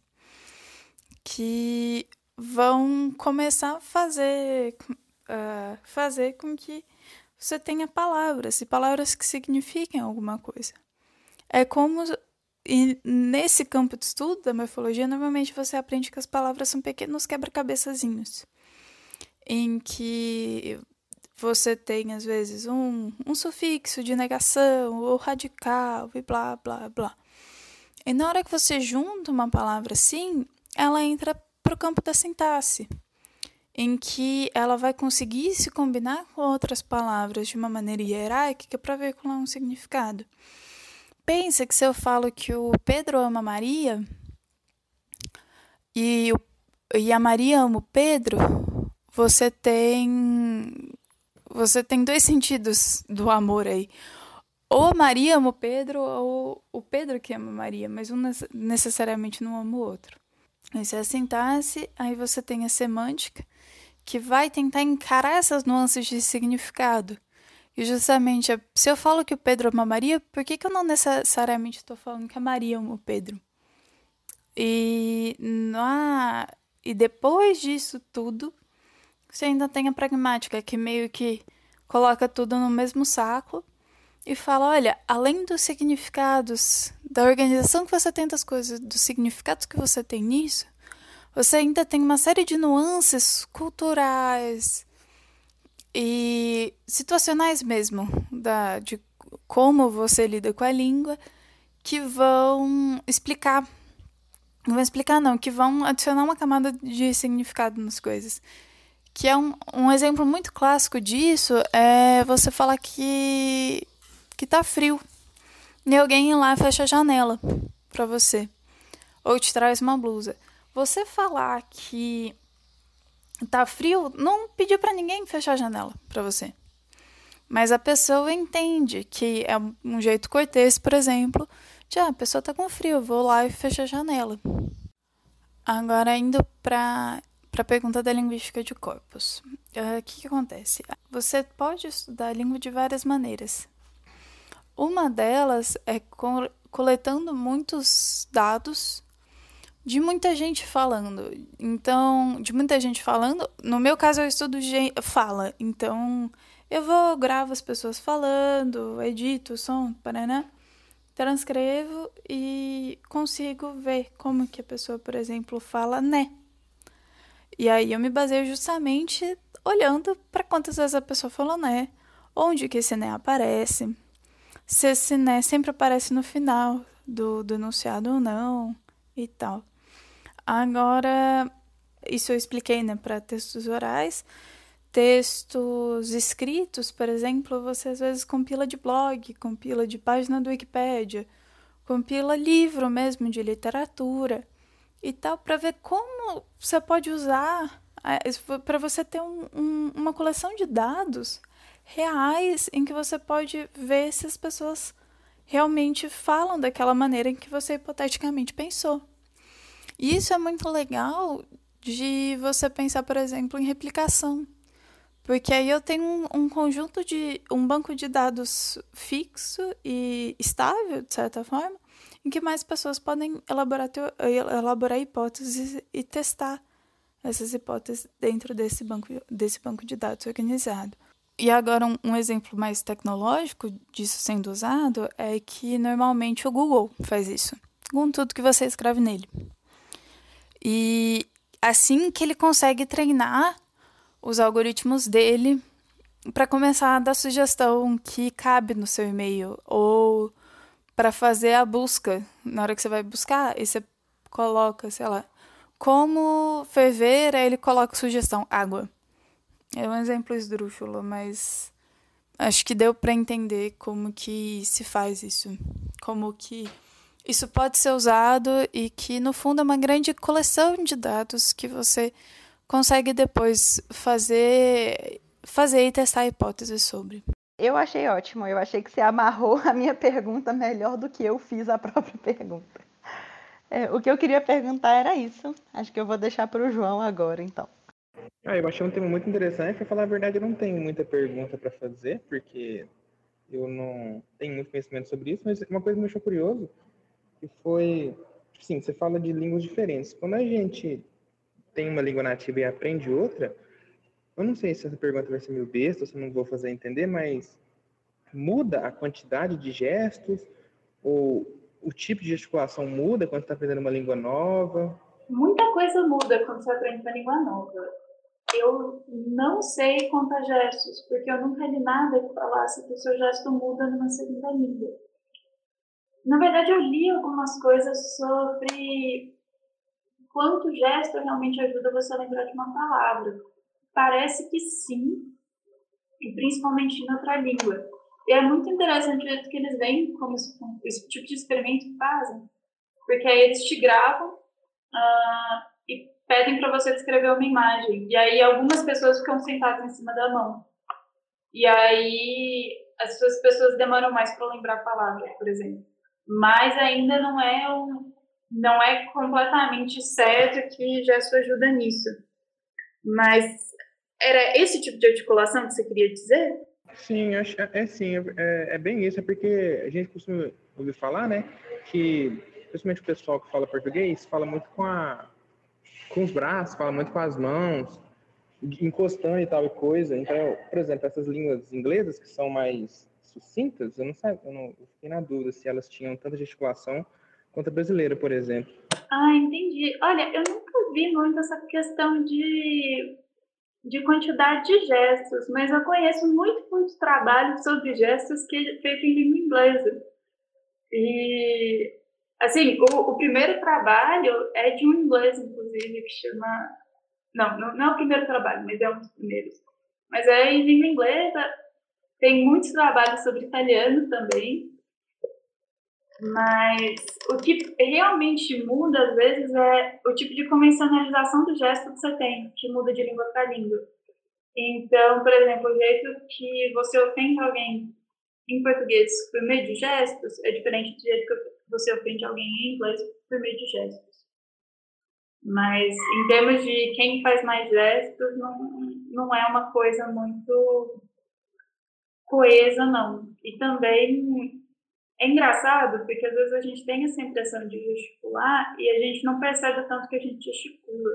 [SPEAKER 6] que vão começar a fazer, uh, fazer com que você tenha palavras, e palavras que signifiquem alguma coisa. É como. E nesse campo de estudo da morfologia, normalmente você aprende que as palavras são pequenos quebra-cabeçazinhos, em que você tem, às vezes, um, um sufixo de negação ou radical e blá, blá, blá. E na hora que você junta uma palavra assim, ela entra para o campo da sintaxe, em que ela vai conseguir se combinar com outras palavras de uma maneira hierárquica para veicular um significado pensa que se eu falo que o Pedro ama Maria e, o, e a Maria ama o Pedro, você tem você tem dois sentidos do amor aí. Ou a Maria ama o Pedro, ou o Pedro que ama a Maria, mas um necessariamente não ama o outro. Isso é a sintaxe, aí você tem a semântica, que vai tentar encarar essas nuances de significado. E justamente, se eu falo que o Pedro ama Maria, por que, que eu não necessariamente estou falando que a Maria ama o Pedro? E, na, e depois disso tudo, você ainda tem a pragmática, que meio que coloca tudo no mesmo saco e fala: olha, além dos significados, da organização que você tem das coisas, dos significados que você tem nisso, você ainda tem uma série de nuances culturais, e situacionais mesmo, da, de como você lida com a língua, que vão explicar. Não vão explicar, não, que vão adicionar uma camada de significado nas coisas. Que é um, um exemplo muito clássico disso é você falar que, que tá frio. E alguém ir lá fecha a janela para você. Ou te traz uma blusa. Você falar que tá frio, não pediu para ninguém fechar a janela para você. Mas a pessoa entende que é um jeito cortês, por exemplo, de ah, a pessoa tá com frio, vou lá e fecho a janela. Agora, indo para a pergunta da linguística de corpos. O uh, que, que acontece? Você pode estudar a língua de várias maneiras. Uma delas é coletando muitos dados de muita gente falando. Então, de muita gente falando, no meu caso eu estudo fala. Então, eu vou gravo as pessoas falando, edito o som, paraná, transcrevo e consigo ver como que a pessoa, por exemplo, fala né. E aí eu me baseio justamente olhando para quantas vezes a pessoa falou né, onde que esse né aparece, se esse né sempre aparece no final do, do enunciado ou não e tal. Agora, isso eu expliquei né, para textos orais. Textos escritos, por exemplo, você às vezes compila de blog, compila de página do Wikipedia, compila livro mesmo de literatura e tal, para ver como você pode usar para você ter um, um, uma coleção de dados reais em que você pode ver se as pessoas realmente falam daquela maneira em que você hipoteticamente pensou. E isso é muito legal de você pensar, por exemplo, em replicação. Porque aí eu tenho um, um, conjunto de. um banco de dados fixo e estável, de certa forma, em que mais pessoas podem elaborar, teo, elaborar hipóteses e testar essas hipóteses dentro desse banco, desse banco de dados organizado. E agora, um, um, exemplo mais tecnológico disso sendo usado é que normalmente o Google faz isso, com tudo que você escreve nele. E assim que ele consegue treinar os algoritmos dele para começar a dar sugestão que cabe no seu e-mail ou para fazer a busca. Na hora que você vai buscar, e você coloca, sei lá, como ferver, aí ele coloca sugestão água. É um exemplo esdrúxulo, mas acho que deu para entender como que se faz isso, como que isso pode ser usado e que no fundo é uma grande coleção de dados que você consegue depois fazer fazer e testar hipóteses sobre.
[SPEAKER 2] Eu achei ótimo, eu achei que você amarrou a minha pergunta melhor do que eu fiz a própria pergunta. É, o que eu queria perguntar era isso. Acho que eu vou deixar para o João agora, então.
[SPEAKER 3] Ah, eu achei um tema muito interessante. Para falar a verdade, eu não tenho muita pergunta para fazer, porque eu não tenho muito conhecimento sobre isso, mas uma coisa que me deixou curioso que foi, sim, você fala de línguas diferentes. Quando a gente tem uma língua nativa e aprende outra, eu não sei se essa pergunta vai ser meio besta, se eu não vou fazer entender, mas muda a quantidade de gestos ou o tipo de gesticulação muda quando está aprendendo uma língua nova?
[SPEAKER 7] Muita coisa muda quando você aprende uma língua nova. Eu não sei contar gestos, porque eu nunca li nada que falasse que o seu gesto muda numa segunda língua. Na verdade, eu li algumas coisas sobre quanto gesto realmente ajuda você a lembrar de uma palavra. Parece que sim, e principalmente em outra língua. E é muito interessante o jeito que eles veem como esse, esse tipo de experimento fazem, porque aí eles te gravam uh, e pedem para você descrever uma imagem. E aí algumas pessoas ficam sentadas em cima da mão. E aí as pessoas demoram mais para lembrar a palavra, por exemplo mas ainda não é um, não é completamente certo que gesto ajuda nisso. Mas era esse tipo de articulação que você queria dizer?
[SPEAKER 3] Sim, é, é sim, é, é, bem isso, é porque a gente costuma ouvir falar, né, que principalmente o pessoal que fala português fala muito com a com os braços, fala muito com as mãos, encostando e tal e coisa. Então, por exemplo, essas línguas inglesas que são mais sucintas, eu não sei, eu, não, eu fiquei na dúvida se elas tinham tanta gesticulação quanto a brasileira, por exemplo.
[SPEAKER 7] Ah, entendi. Olha, eu nunca vi muito essa questão de, de quantidade de gestos, mas eu conheço muito, muito trabalho sobre gestos que é feito em língua inglesa. E, assim, o, o primeiro trabalho é de um inglês, inclusive, que chama... Não, não, não é o primeiro trabalho, mas é um dos primeiros. Mas é em língua inglesa, tem muitos trabalhos sobre italiano também, mas o que realmente muda, às vezes, é o tipo de convencionalização do gesto que você tem, que muda de língua para língua. Então, por exemplo, o jeito que você ofende alguém em português por meio de gestos é diferente do jeito que você ofende alguém em inglês por meio de gestos. Mas, em termos de quem faz mais gestos, não, não é uma coisa muito coesa, não. E também é engraçado, porque às vezes a gente tem essa impressão de gesticular e a gente não percebe o tanto que a gente gesticula.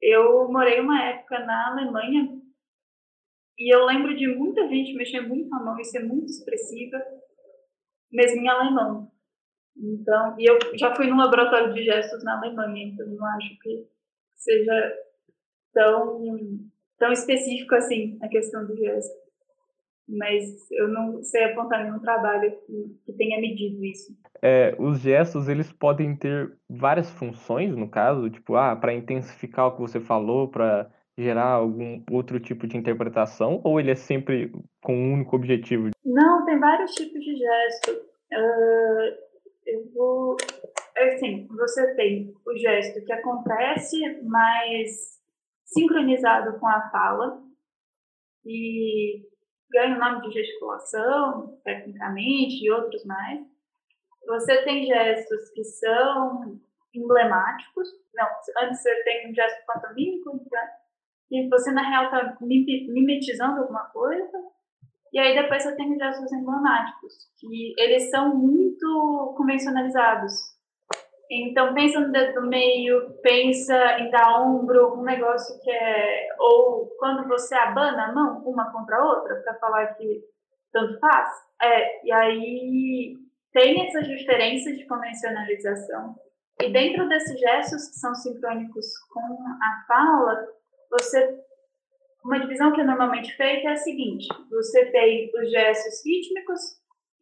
[SPEAKER 7] Eu morei uma época na Alemanha e eu lembro de muita gente mexer muito a mão e ser muito expressiva, mesmo em alemão. Então, e eu já fui num laboratório de gestos na Alemanha, então não acho que seja tão, tão específico assim a questão do gesto mas eu não sei apontar nenhum trabalho que, tenha medido isso.
[SPEAKER 1] É, os gestos, eles podem ter várias funções, no caso, tipo, ah, para intensificar o que você falou, para gerar algum outro tipo de interpretação, ou ele é sempre com um único objetivo?
[SPEAKER 7] Não, tem vários tipos de gesto. Uh, eu vou. Assim, você tem o gesto que acontece mais sincronizado com a fala, e ganha o nome de gesticulação, tecnicamente, e outros mais. Você tem gestos que são emblemáticos. Não, antes você tem um gesto pantomímico, né? e você, na real, está mimetizando alguma coisa. E aí depois você tem os gestos emblemáticos, que eles são muito convencionalizados. Então, pensa no dedo do meio, pensa em dar ombro, um negócio que é. Ou quando você abana a mão uma contra a outra, para falar que tanto faz. É, e aí tem essas diferenças de convencionalização. E dentro desses gestos que são sincrônicos com a fala, você uma divisão que é normalmente feita é a seguinte: você tem os gestos rítmicos,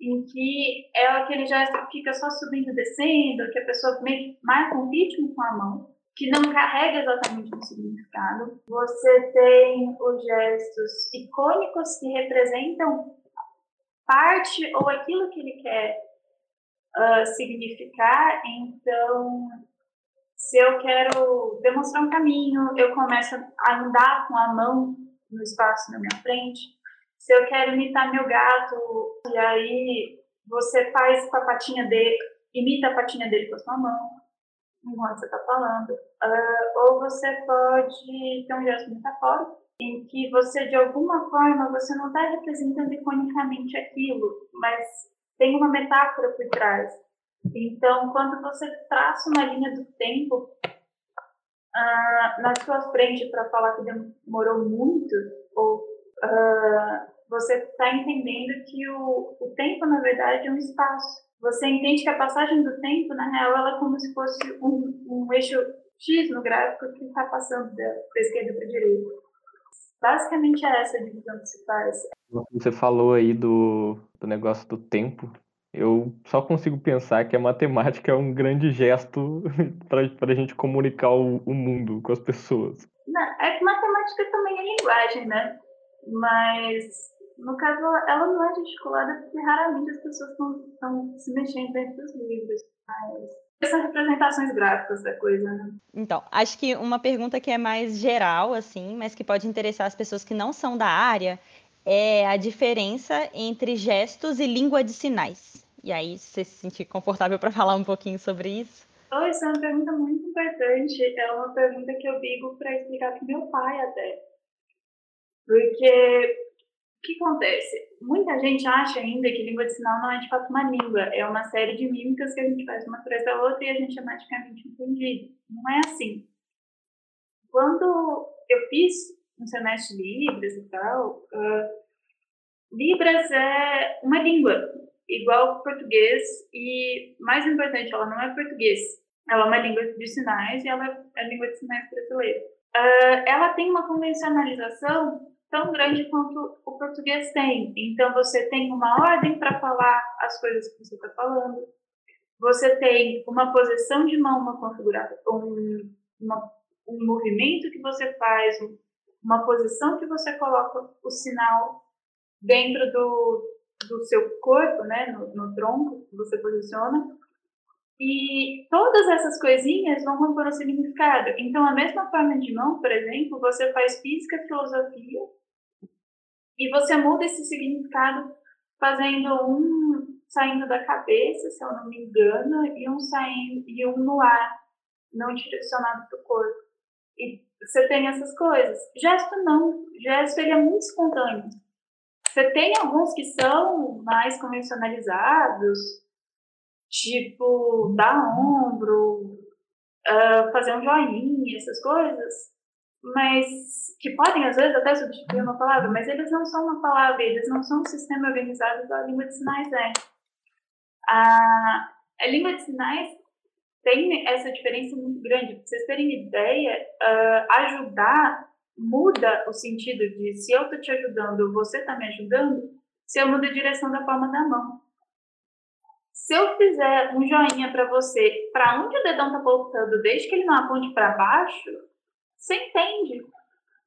[SPEAKER 7] em que é aquele gesto que fica só subindo e descendo, que a pessoa meio marca um ritmo com a mão, que não carrega exatamente um significado. Você tem os gestos icônicos que representam parte ou aquilo que ele quer uh, significar. Então, se eu quero demonstrar um caminho, eu começo a andar com a mão no espaço na minha frente. Se eu quero imitar meu gato, e aí você faz com a patinha dele, imita a patinha dele com a sua mão, enquanto você está falando. Uh, ou você pode ter um gesto metafórico, em que você, de alguma forma, você não está representando iconicamente aquilo, mas tem uma metáfora por trás. Então, quando você traça uma linha do tempo uh, na sua frente para falar que demorou muito, ou uh, você está entendendo que o, o tempo, na verdade, é um espaço. Você entende que a passagem do tempo, na real, ela é como se fosse um, um eixo X no gráfico que está passando da esquerda para a direita. Basicamente é essa a divisão que se faz.
[SPEAKER 1] Você falou aí do, do negócio do tempo. Eu só consigo pensar que a matemática é um grande gesto para a gente comunicar o, o, mundo com as pessoas.
[SPEAKER 7] Não, é que matemática também é linguagem, né? Mas, no caso, ela não é gesticulada porque raramente as pessoas estão se mexendo dentro dos livros. Mas são representações gráficas da coisa, né?
[SPEAKER 2] Então, acho que uma pergunta que é mais geral, assim, mas que pode interessar as pessoas que não são da área, é a diferença entre gestos e língua de sinais. E aí, você se sentir confortável para falar um pouquinho sobre isso?
[SPEAKER 7] Oh, isso é uma pergunta muito importante. É uma pergunta que eu digo para explicar para meu pai até. Porque o que acontece? Muita gente acha ainda que língua de sinal não é de fato uma língua, é uma série de mímicas que a gente faz uma atrás da outra e a gente é magicamente entendido. Não é assim. Quando eu fiz um semestre de Libras e tal, uh, Libras é uma língua, igual português, e mais importante, ela não é português, ela é uma língua de sinais e ela é língua de sinais brasileira. Uh, ela tem uma convencionalização tão grande quanto o português tem. Então, você tem uma ordem para falar as coisas que você está falando, você tem uma posição de mão, uma configuração, um, uma, um movimento que você faz, uma posição que você coloca o sinal dentro do, do seu corpo, né, no, no tronco que você posiciona. E todas essas coisinhas vão compor um significado. Então, a mesma forma de mão, por exemplo, você faz física, filosofia, e você muda esse significado fazendo um saindo da cabeça, se eu não me engano, e um saindo e um no ar, não direcionado para o corpo. E você tem essas coisas. Gesto não. Gesto ele é muito espontâneo. Você tem alguns que são mais convencionalizados, tipo dar ombro, uh, fazer um joinha, essas coisas, mas que podem às vezes até substituir uma palavra, mas eles não são uma palavra, eles não são um sistema organizado da língua de sinais é. A, a língua de sinais tem essa diferença muito grande. Para vocês terem ideia, uh, ajudar muda o sentido de se eu estou te ajudando, você está me ajudando, se eu mudo a direção da palma da mão. Se eu fizer um joinha para você, para onde o dedão está apontando, desde que ele não aponte para baixo, você entende.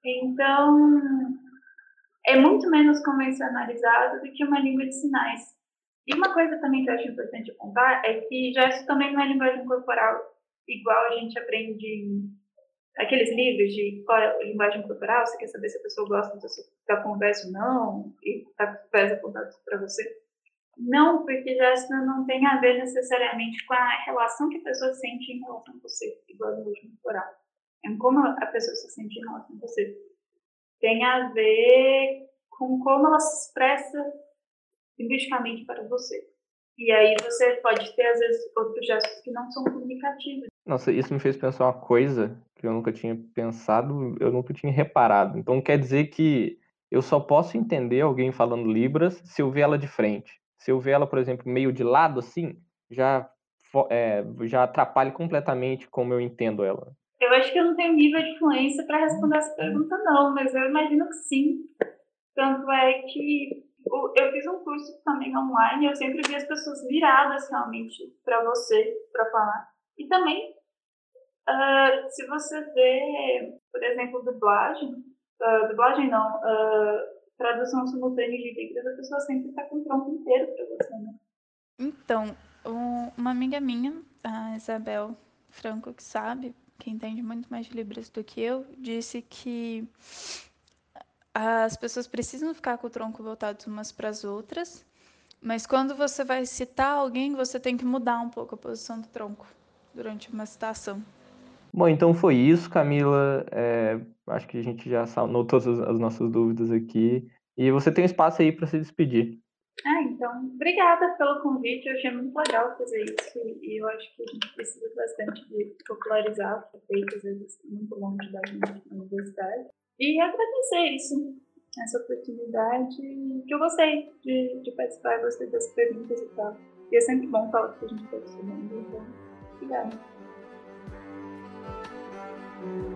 [SPEAKER 7] Então, é muito menos convencionalizado do que uma língua de sinais. E uma coisa também que eu acho importante apontar é que gesto também não é linguagem corporal, igual a gente aprende aqueles livros de qual é linguagem corporal, você quer saber se a pessoa gosta da conversa ou não, e está com os pés apontados para você. Não, porque gesto não tem a ver necessariamente com a relação que a pessoa sente em relação a você, igual a linguagem corporal. É como a pessoa se sente em relação a você. Tem a ver com como ela se expressa linguisticamente para você. E aí você pode ter, às vezes, outros gestos que não são comunicativos.
[SPEAKER 1] Nossa, isso me fez pensar uma coisa que eu nunca tinha pensado, eu nunca tinha reparado. Então quer dizer que eu só posso entender alguém falando Libras se eu ver ela de frente. Se eu ver ela, por exemplo, meio de lado assim, já, é, já atrapalha completamente como eu entendo ela.
[SPEAKER 7] Eu acho que eu não tenho nível de fluência para responder essa pergunta, não, mas eu imagino que sim. Tanto é que eu fiz um curso também online, eu sempre vi as pessoas viradas realmente para você, para falar. E também, uh, se você vê, por exemplo, dublagem, uh, dublagem não, uh, tradução simultânea de Libras, a pessoa sempre está com o tronco inteiro para você, né?
[SPEAKER 6] Então, uma amiga minha, a Isabel Franco, que sabe, que entende muito mais de Libras do que eu, disse que as pessoas precisam ficar com o tronco voltado umas para as outras, mas quando você vai citar alguém, você tem que mudar um pouco a posição do tronco durante uma citação.
[SPEAKER 1] Bom, então foi isso, Camila. É, acho que a gente já sanou todas as nossas dúvidas aqui. E você tem espaço aí para se despedir.
[SPEAKER 7] Ah, então, obrigada pelo convite. Eu achei muito legal fazer isso e eu acho que a gente precisa bastante de popularizar o que feito, às vezes, muito longe da universidade. E agradecer isso, essa oportunidade, que eu gostei de, de participar, gostei das perguntas e tal. E é sempre bom falar que a gente está estudando, então, obrigada.
[SPEAKER 1] thank you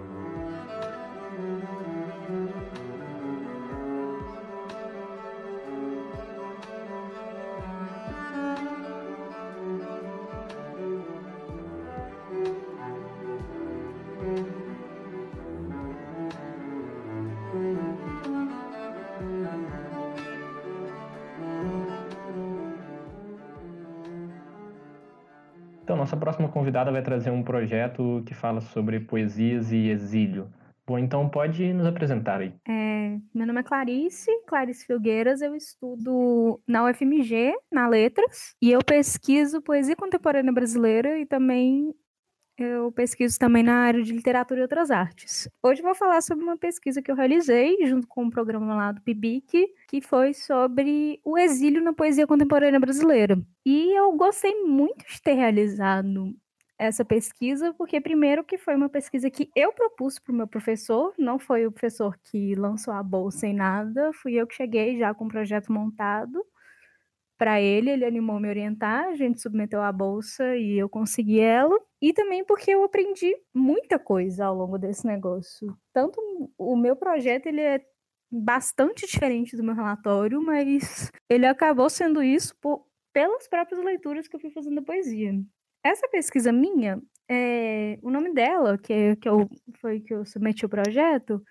[SPEAKER 1] próxima convidada vai trazer um projeto que fala sobre poesias e exílio. Bom, então pode nos apresentar aí.
[SPEAKER 8] É, meu nome é Clarice, Clarice Filgueiras, eu estudo na UFMG, na Letras, e eu pesquiso poesia contemporânea brasileira e também eu pesquiso também na área de literatura e outras artes. Hoje vou falar sobre uma pesquisa que eu realizei junto com um programa lá do PIBIC, que foi sobre o exílio na poesia contemporânea brasileira. E eu gostei muito de ter realizado essa pesquisa, porque primeiro que foi uma pesquisa que eu propus para o meu professor, não foi o professor que lançou a bolsa em nada, fui eu que cheguei já com o projeto montado para ele, ele animou me orientar, a gente submeteu a bolsa e eu consegui ela. E também porque eu aprendi muita coisa ao longo desse negócio. Tanto o meu projeto, ele é bastante diferente do meu relatório, mas ele acabou sendo isso por, pelas próprias leituras que eu fui fazendo da poesia. Essa pesquisa minha, é, o nome dela, que, é, que eu, foi que eu submeti o projeto,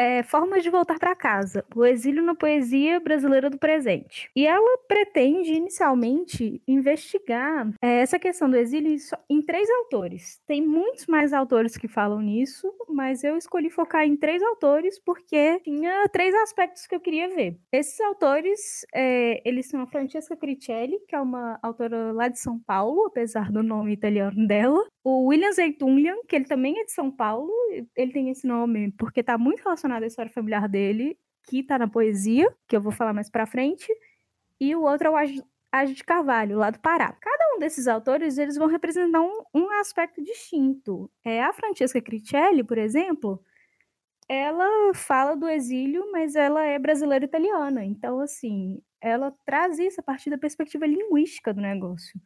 [SPEAKER 8] é, Formas de Voltar para Casa, o exílio na poesia brasileira do presente. E ela pretende, inicialmente, investigar é, essa questão do exílio em três autores. Tem muitos mais autores que falam nisso, mas eu escolhi focar em três autores porque tinha três aspectos que eu queria ver. Esses autores, é, eles são a Francesca Cricelli, que é uma autora lá de São Paulo, apesar do nome italiano dela, o William Zeitunlian, que ele também é de São Paulo, ele tem esse nome porque está muito relacionado à história familiar dele, que está na poesia, que eu vou falar mais para frente, e o outro é o Age de Carvalho, lá do Pará. Cada um desses autores, eles vão representar um, um aspecto distinto. É, a Francesca Cricelli, por exemplo, ela fala do exílio, mas ela é brasileira italiana. Então, assim, ela traz isso a partir da perspectiva linguística do negócio.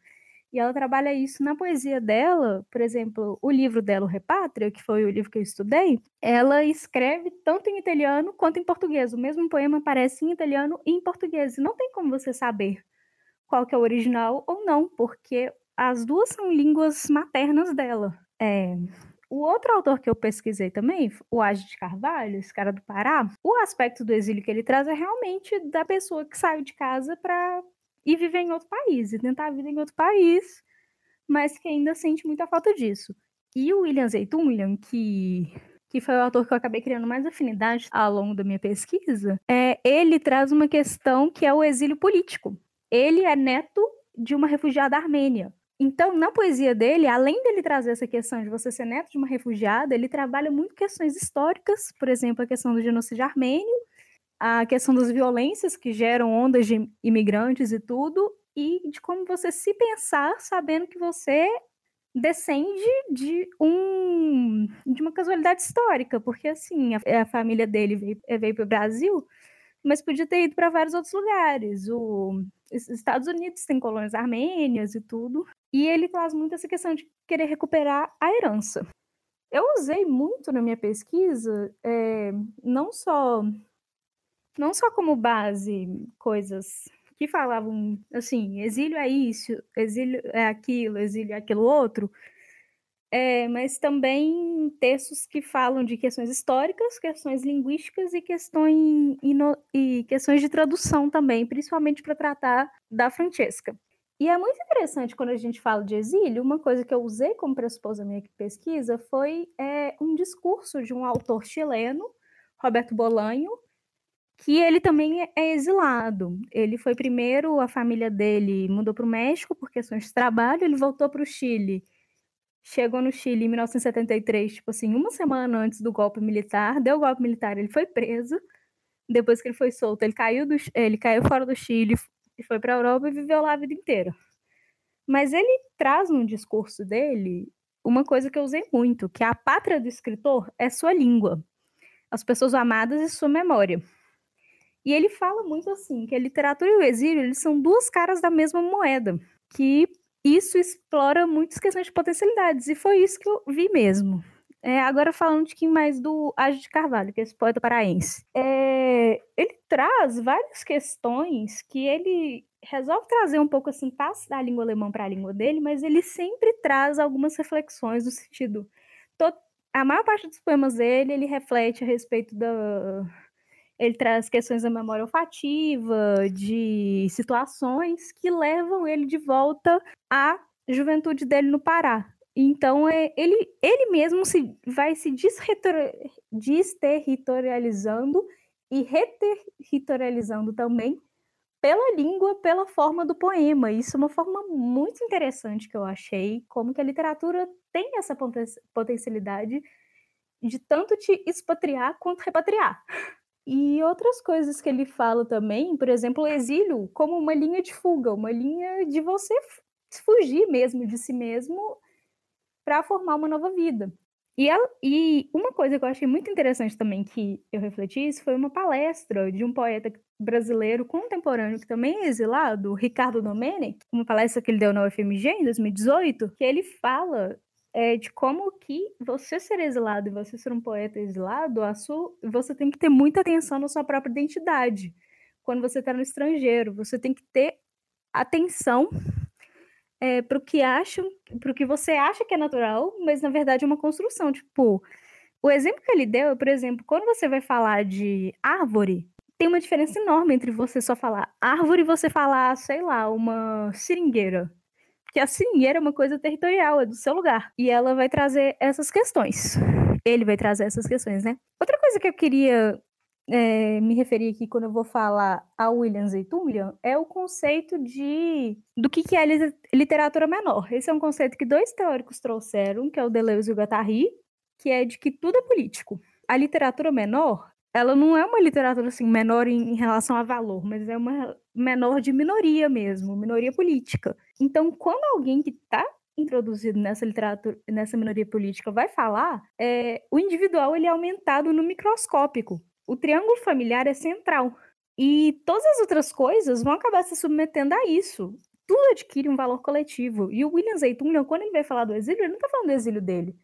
[SPEAKER 8] E ela trabalha isso na poesia dela, por exemplo, o livro dela, o Repátria, que foi o livro que eu estudei, ela escreve tanto em italiano quanto em português. O mesmo poema aparece em italiano e em português. E não tem como você saber qual que é o original ou não, porque as duas são línguas maternas dela. É, o outro autor que eu pesquisei também, o Age de Carvalho, esse cara do Pará, o aspecto do exílio que ele traz é realmente da pessoa que saiu de casa para e viver em outro país, e tentar a vida em outro país, mas que ainda sente muita falta disso. E o William Zeytunlian, que que foi o autor que eu acabei criando mais afinidade ao longo da minha pesquisa, é, ele traz uma questão que é o exílio político. Ele é neto de uma refugiada armênia. Então, na poesia dele, além dele trazer essa questão de você ser neto de uma refugiada, ele trabalha muito questões históricas, por exemplo, a questão do genocídio armênio, a questão das violências que geram ondas de imigrantes e tudo, e de como você se pensar sabendo que você descende de um de uma casualidade histórica, porque assim, a, a família dele veio, veio para o Brasil, mas podia ter ido para vários outros lugares. O, os Estados Unidos tem colônias armênias e tudo. E ele traz muito essa questão de querer recuperar a herança. Eu usei muito na minha pesquisa, é, não só não só como base coisas que falavam assim, exílio é isso, exílio é aquilo, exílio é aquilo outro, é, mas também textos que falam de questões históricas, questões linguísticas e questões, e questões de tradução também, principalmente para tratar da Francesca. E é muito interessante quando a gente fala de exílio, uma coisa que eu usei como pressuposto da minha pesquisa foi é, um discurso de um autor chileno, Roberto Bolanho, que ele também é exilado. Ele foi primeiro, a família dele mudou para o México por questões de trabalho, ele voltou para o Chile. Chegou no Chile em 1973, tipo assim, uma semana antes do golpe militar, deu o golpe militar, ele foi preso. Depois que ele foi solto, ele caiu, do, ele caiu fora do Chile, e foi para a Europa e viveu lá a vida inteira. Mas ele traz no discurso dele uma coisa que eu usei muito, que a pátria do escritor é sua língua, as pessoas amadas e sua memória. E ele fala muito assim, que a literatura e o exílio, eles são duas caras da mesma moeda, que isso explora muitas questões de potencialidades, e foi isso que eu vi mesmo. É, agora falando um pouquinho mais do Age de Carvalho, que é esse poeta paraense. É, ele traz várias questões que ele resolve trazer um pouco a sintaxe da língua alemã para a língua dele, mas ele sempre traz algumas reflexões no sentido. Todo, a maior parte dos poemas dele, ele reflete a respeito da. Ele traz questões da memória olfativa, de situações que levam ele de volta à juventude dele no Pará, então, é, ele, ele mesmo se, vai se desterritorializando e reterritorializando também pela língua, pela forma do poema. Isso é uma forma muito interessante que eu achei, como que a literatura tem essa potencialidade de tanto te expatriar quanto repatriar. E outras coisas que ele fala também, por exemplo, o exílio como uma linha de fuga, uma linha de você fugir mesmo de si mesmo para formar uma nova vida. E, ela, e uma coisa que eu achei muito interessante também que eu refleti isso foi uma palestra de um poeta brasileiro contemporâneo que também é exilado, Ricardo Domenech, uma palestra que ele deu na UFMG em 2018, que ele fala é, de como que você ser exilado e você ser um poeta exilado, a sua, você tem que ter muita atenção na sua própria identidade. Quando você está no estrangeiro, você tem que ter atenção é, para o que acham, para que você acha que é natural, mas na verdade é uma construção. Tipo, o exemplo que ele deu é, por exemplo, quando você vai falar de árvore, tem uma diferença enorme entre você só falar árvore e você falar, sei lá, uma seringueira. Porque a seringueira é uma coisa territorial, é do seu lugar. E ela vai trazer essas questões. Ele vai trazer essas questões, né? Outra coisa que eu queria é, me referir aqui quando eu vou falar a William Zeytunlian é o conceito de do que, que é literatura menor. Esse é um conceito que dois teóricos trouxeram, que é o Deleuze e o Guattari, que é de que tudo é político. A literatura menor, ela não é uma literatura assim menor em, em relação a valor, mas é uma menor de minoria mesmo, minoria política. Então, quando alguém que está introduzido nessa literatura, nessa minoria política vai falar, é, o individual ele é aumentado no microscópico o triângulo familiar é central. E todas as outras coisas vão acabar se submetendo a isso. Tudo adquire um valor coletivo. E o William Zeytunlian, quando ele vai falar do exílio, ele não está falando do exílio dele.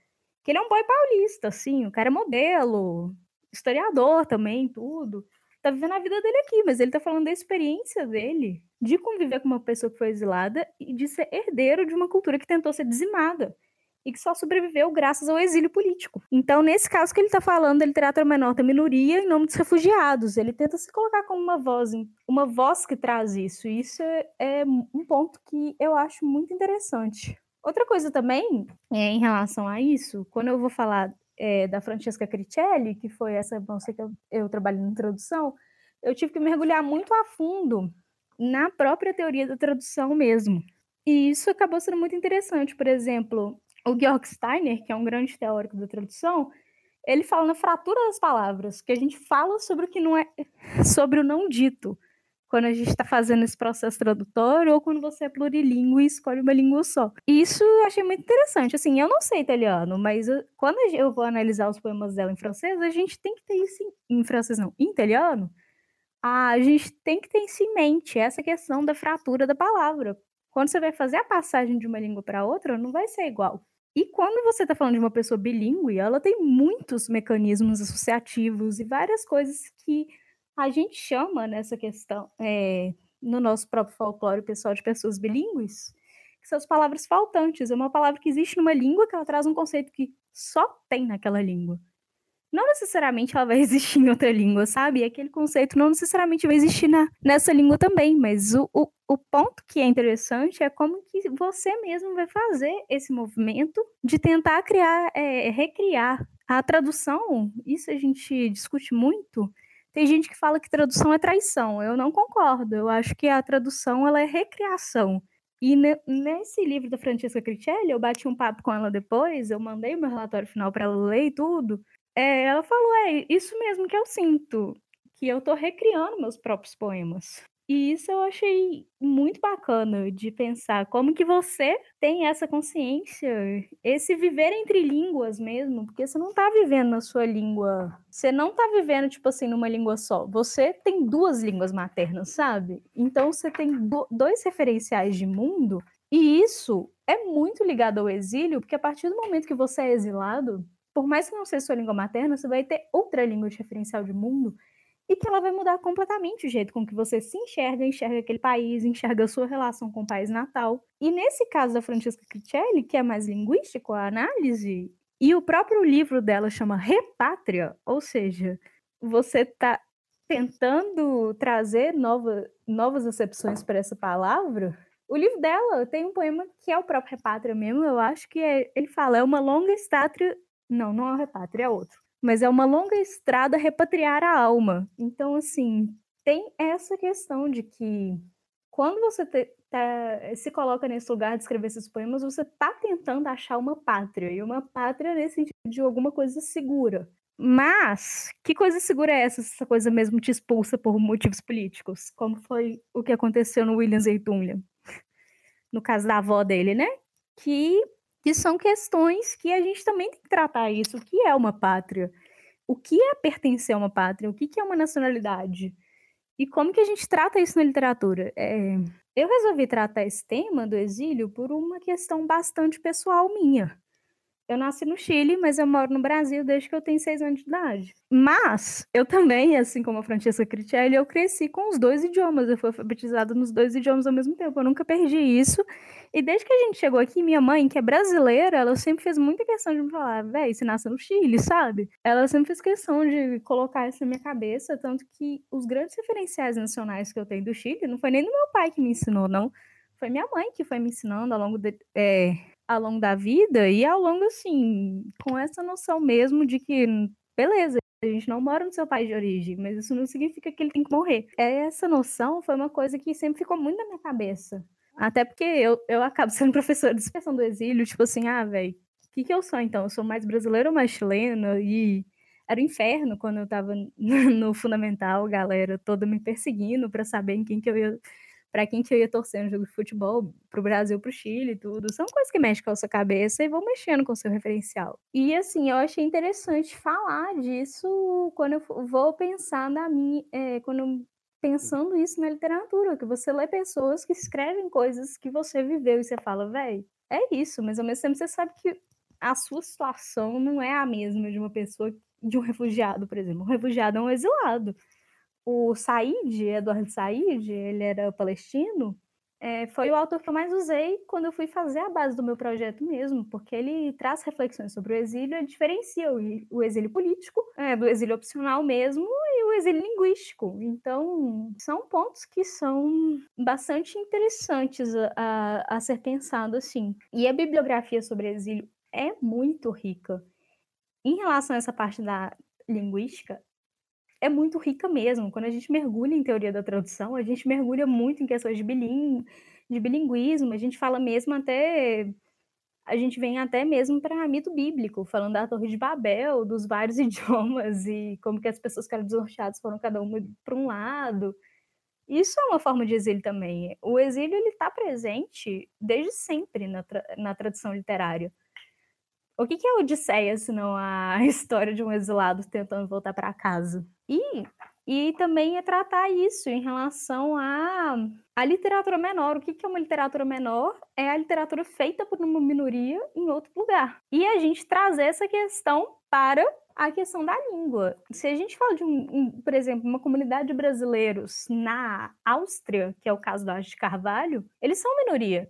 [SPEAKER 8] Que ele é um boy paulista, assim, o cara é modelo, historiador também, tudo. Tá vivendo a vida dele aqui, mas ele tá falando da experiência dele de conviver com uma pessoa que foi exilada e de ser herdeiro de uma cultura que tentou ser dizimada e que só sobreviveu graças ao exílio político. Então, nesse caso que ele está falando, ele trata a menor da minoria em nome dos refugiados. Ele tenta se colocar como uma voz, uma voz que traz isso. E isso é, é um ponto que eu acho muito interessante. Outra coisa também, é, em relação a isso, quando eu vou falar é, da Francesca Cricelli, que foi essa moça que eu, eu trabalho na tradução, eu tive que mergulhar muito a fundo na própria teoria da tradução mesmo. E isso acabou sendo muito interessante. Por exemplo, o Georg Steiner, que é um grande teórico da tradução, ele fala na fratura das palavras, que a gente fala sobre o que não é, sobre o não dito. Quando a gente está fazendo esse processo tradutório ou quando você é plurilíngue e escolhe uma língua só. Isso eu achei muito interessante. Assim, eu não sei italiano, mas eu, quando eu vou analisar os poemas dela em francês, a gente tem que ter isso em, em francês, não, em italiano. A gente tem que ter isso em mente, essa questão da fratura da palavra. Quando você vai fazer a passagem de uma língua para outra, não vai ser igual. E quando você está falando de uma pessoa bilíngue, ela tem muitos mecanismos associativos e várias coisas que a gente chama nessa questão, é, no nosso próprio folclore pessoal de pessoas bilíngues, que são as palavras faltantes. É uma palavra que existe numa língua que ela traz um conceito que só tem naquela língua. Não necessariamente ela vai existir em outra língua, sabe? E aquele conceito não necessariamente vai existir na, nessa língua também, mas o, o, o ponto que é interessante é como que você mesmo vai fazer esse movimento de tentar criar, é, recriar. A tradução, isso a gente discute muito, tem gente que fala que tradução é traição. Eu não concordo. Eu acho que a tradução ela é recriação. E nesse livro da Francesca Critelli, eu bati um papo com ela depois, eu mandei meu relatório final para ela ler e tudo. É, ela falou: é isso mesmo que eu sinto, que eu estou recriando meus próprios poemas. E isso eu achei muito bacana de pensar como que você tem essa consciência, esse viver entre línguas mesmo, porque você não está vivendo na sua língua, você não está vivendo tipo assim numa língua só. Você tem duas línguas maternas, sabe? Então você tem do, dois referenciais de mundo e isso é muito ligado ao exílio, porque a partir do momento que você é exilado, por mais que não seja sua língua materna, você vai ter outra língua de referencial de mundo e que ela vai mudar completamente o jeito com que você se enxerga, enxerga aquele país, enxerga a sua relação com o país natal. E nesse caso da Francesca Critelli, que é mais linguístico a análise, e o próprio livro dela chama Repátria, ou seja, você está tentando trazer nova, novas acepções para essa palavra. O livro dela tem um poema que é o próprio Repátria mesmo, eu acho que é, ele fala, é uma longa estátua. Não, não é o Repátria, é outro mas é uma longa estrada repatriar a alma. Então, assim, tem essa questão de que quando você te, tá, se coloca nesse lugar de escrever esses poemas, você está tentando achar uma pátria, e uma pátria nesse sentido de alguma coisa segura. Mas, que coisa segura é essa? Essa coisa mesmo te expulsa por motivos políticos, como foi o que aconteceu no William Zeytunlia, no caso da avó dele, né? Que que são questões que a gente também tem que tratar isso. O que é uma pátria? O que é pertencer a uma pátria? O que é uma nacionalidade? E como que a gente trata isso na literatura? É... Eu resolvi tratar esse tema do exílio por uma questão bastante pessoal minha. Eu nasci no Chile, mas eu moro no Brasil desde que eu tenho seis anos de idade. Mas eu também, assim como a Francesca Critelli, eu cresci com os dois idiomas. Eu fui alfabetizada nos dois idiomas ao mesmo tempo. Eu nunca perdi isso. E desde que a gente chegou aqui, minha mãe, que é brasileira, ela sempre fez muita questão de me falar, véi, você nasceu no Chile, sabe? Ela sempre fez questão de colocar isso na minha cabeça, tanto que os grandes referenciais nacionais que eu tenho do Chile não foi nem do meu pai que me ensinou, não. Foi minha mãe que foi me ensinando ao longo de, é, ao longo da vida e ao longo, assim, com essa noção mesmo de que, beleza, a gente não mora no seu país de origem, mas isso não significa que ele tem que morrer. Essa noção foi uma coisa que sempre ficou muito na minha cabeça. Até porque eu, eu acabo sendo professora de expressão do exílio, tipo assim, ah, velho, o que, que eu sou então? Eu sou mais brasileira ou mais chilena? E era o um inferno quando eu tava no fundamental, galera toda me perseguindo para saber em quem que eu ia para quem que eu ia torcer no jogo de futebol, pro Brasil, pro Chile, tudo. São coisas que mexem com a sua cabeça e vão mexendo com o seu referencial. E assim, eu achei interessante falar disso quando eu vou pensar na minha. É, quando pensando isso na literatura, que você lê pessoas que escrevem coisas que você viveu e você fala, velho, é isso, mas ao mesmo tempo você sabe que a sua situação não é a mesma de uma pessoa, de um refugiado, por exemplo. Um refugiado é um exilado o Said, Eduardo Said, ele era palestino, é, foi o autor que eu mais usei quando eu fui fazer a base do meu projeto mesmo, porque ele traz reflexões sobre o exílio e diferencia o, o exílio político é, do exílio opcional mesmo e o exílio linguístico. Então, são pontos que são bastante interessantes a, a, a ser pensado assim. E a bibliografia sobre exílio é muito rica. Em relação a essa parte da linguística, é muito rica mesmo. Quando a gente mergulha em teoria da tradução, a gente mergulha muito em questões de, biling, de bilinguismo, a gente fala mesmo até. A gente vem até mesmo para mito bíblico, falando da Torre de Babel, dos vários idiomas e como que as pessoas que eram desnorteadas foram cada uma para um lado. Isso é uma forma de exílio também. O exílio ele está presente desde sempre na, tra na tradição literária. O que, que é Odisseia, senão a história de um exilado tentando voltar para casa? E, e também é tratar isso em relação à a, a literatura menor. O que, que é uma literatura menor? É a literatura feita por uma minoria em outro lugar. E a gente trazer essa questão para a questão da língua. Se a gente fala de, um, um, por exemplo, uma comunidade de brasileiros na Áustria, que é o caso da de Carvalho, eles são minoria.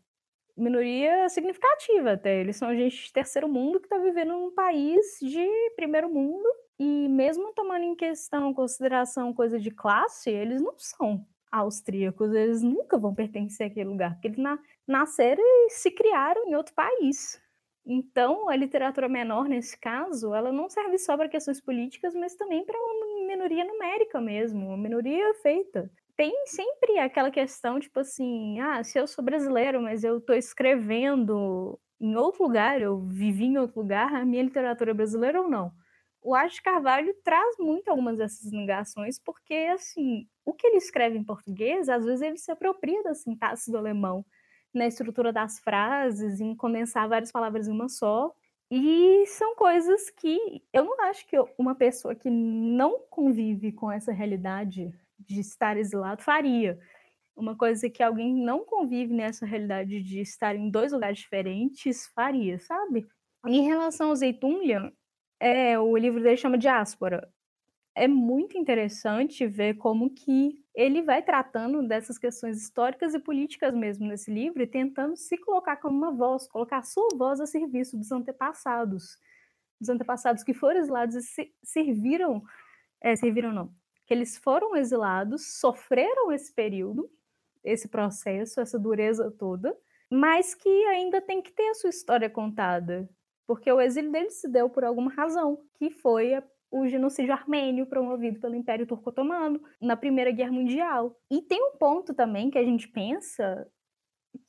[SPEAKER 8] Minoria significativa até. Eles são gente de terceiro mundo que está vivendo num país de primeiro mundo. E mesmo tomando em questão, consideração coisa de classe, eles não são austríacos, eles nunca vão pertencer àquele lugar, porque eles na, nasceram e se criaram em outro país. Então, a literatura menor, nesse caso, ela não serve só para questões políticas, mas também para uma minoria numérica mesmo, uma minoria feita. Tem sempre aquela questão, tipo assim, ah, se eu sou brasileiro, mas eu estou escrevendo em outro lugar, eu vivi em outro lugar, a minha literatura é brasileira ou não? O Arte Carvalho traz muito algumas dessas negações, porque, assim, o que ele escreve em português, às vezes ele se apropria da sintaxe do alemão na estrutura das frases, em condensar várias palavras em uma só. E são coisas que eu não acho que uma pessoa que não convive com essa realidade de estar exilado faria. Uma coisa que alguém não convive nessa realidade de estar em dois lugares diferentes faria, sabe? Em relação ao Zeitunlian, é, o livro dele chama Diáspora é muito interessante ver como que ele vai tratando dessas questões históricas e políticas mesmo nesse livro e tentando se colocar como uma voz, colocar sua voz a serviço dos antepassados, dos antepassados que foram exilados e se, serviram, é, serviram não, que eles foram exilados, sofreram esse período, esse processo, essa dureza toda, mas que ainda tem que ter a sua história contada, porque o exílio dele se deu por alguma razão, que foi a o genocídio armênio promovido pelo Império Turco-Otomano na Primeira Guerra Mundial. E tem um ponto também que a gente pensa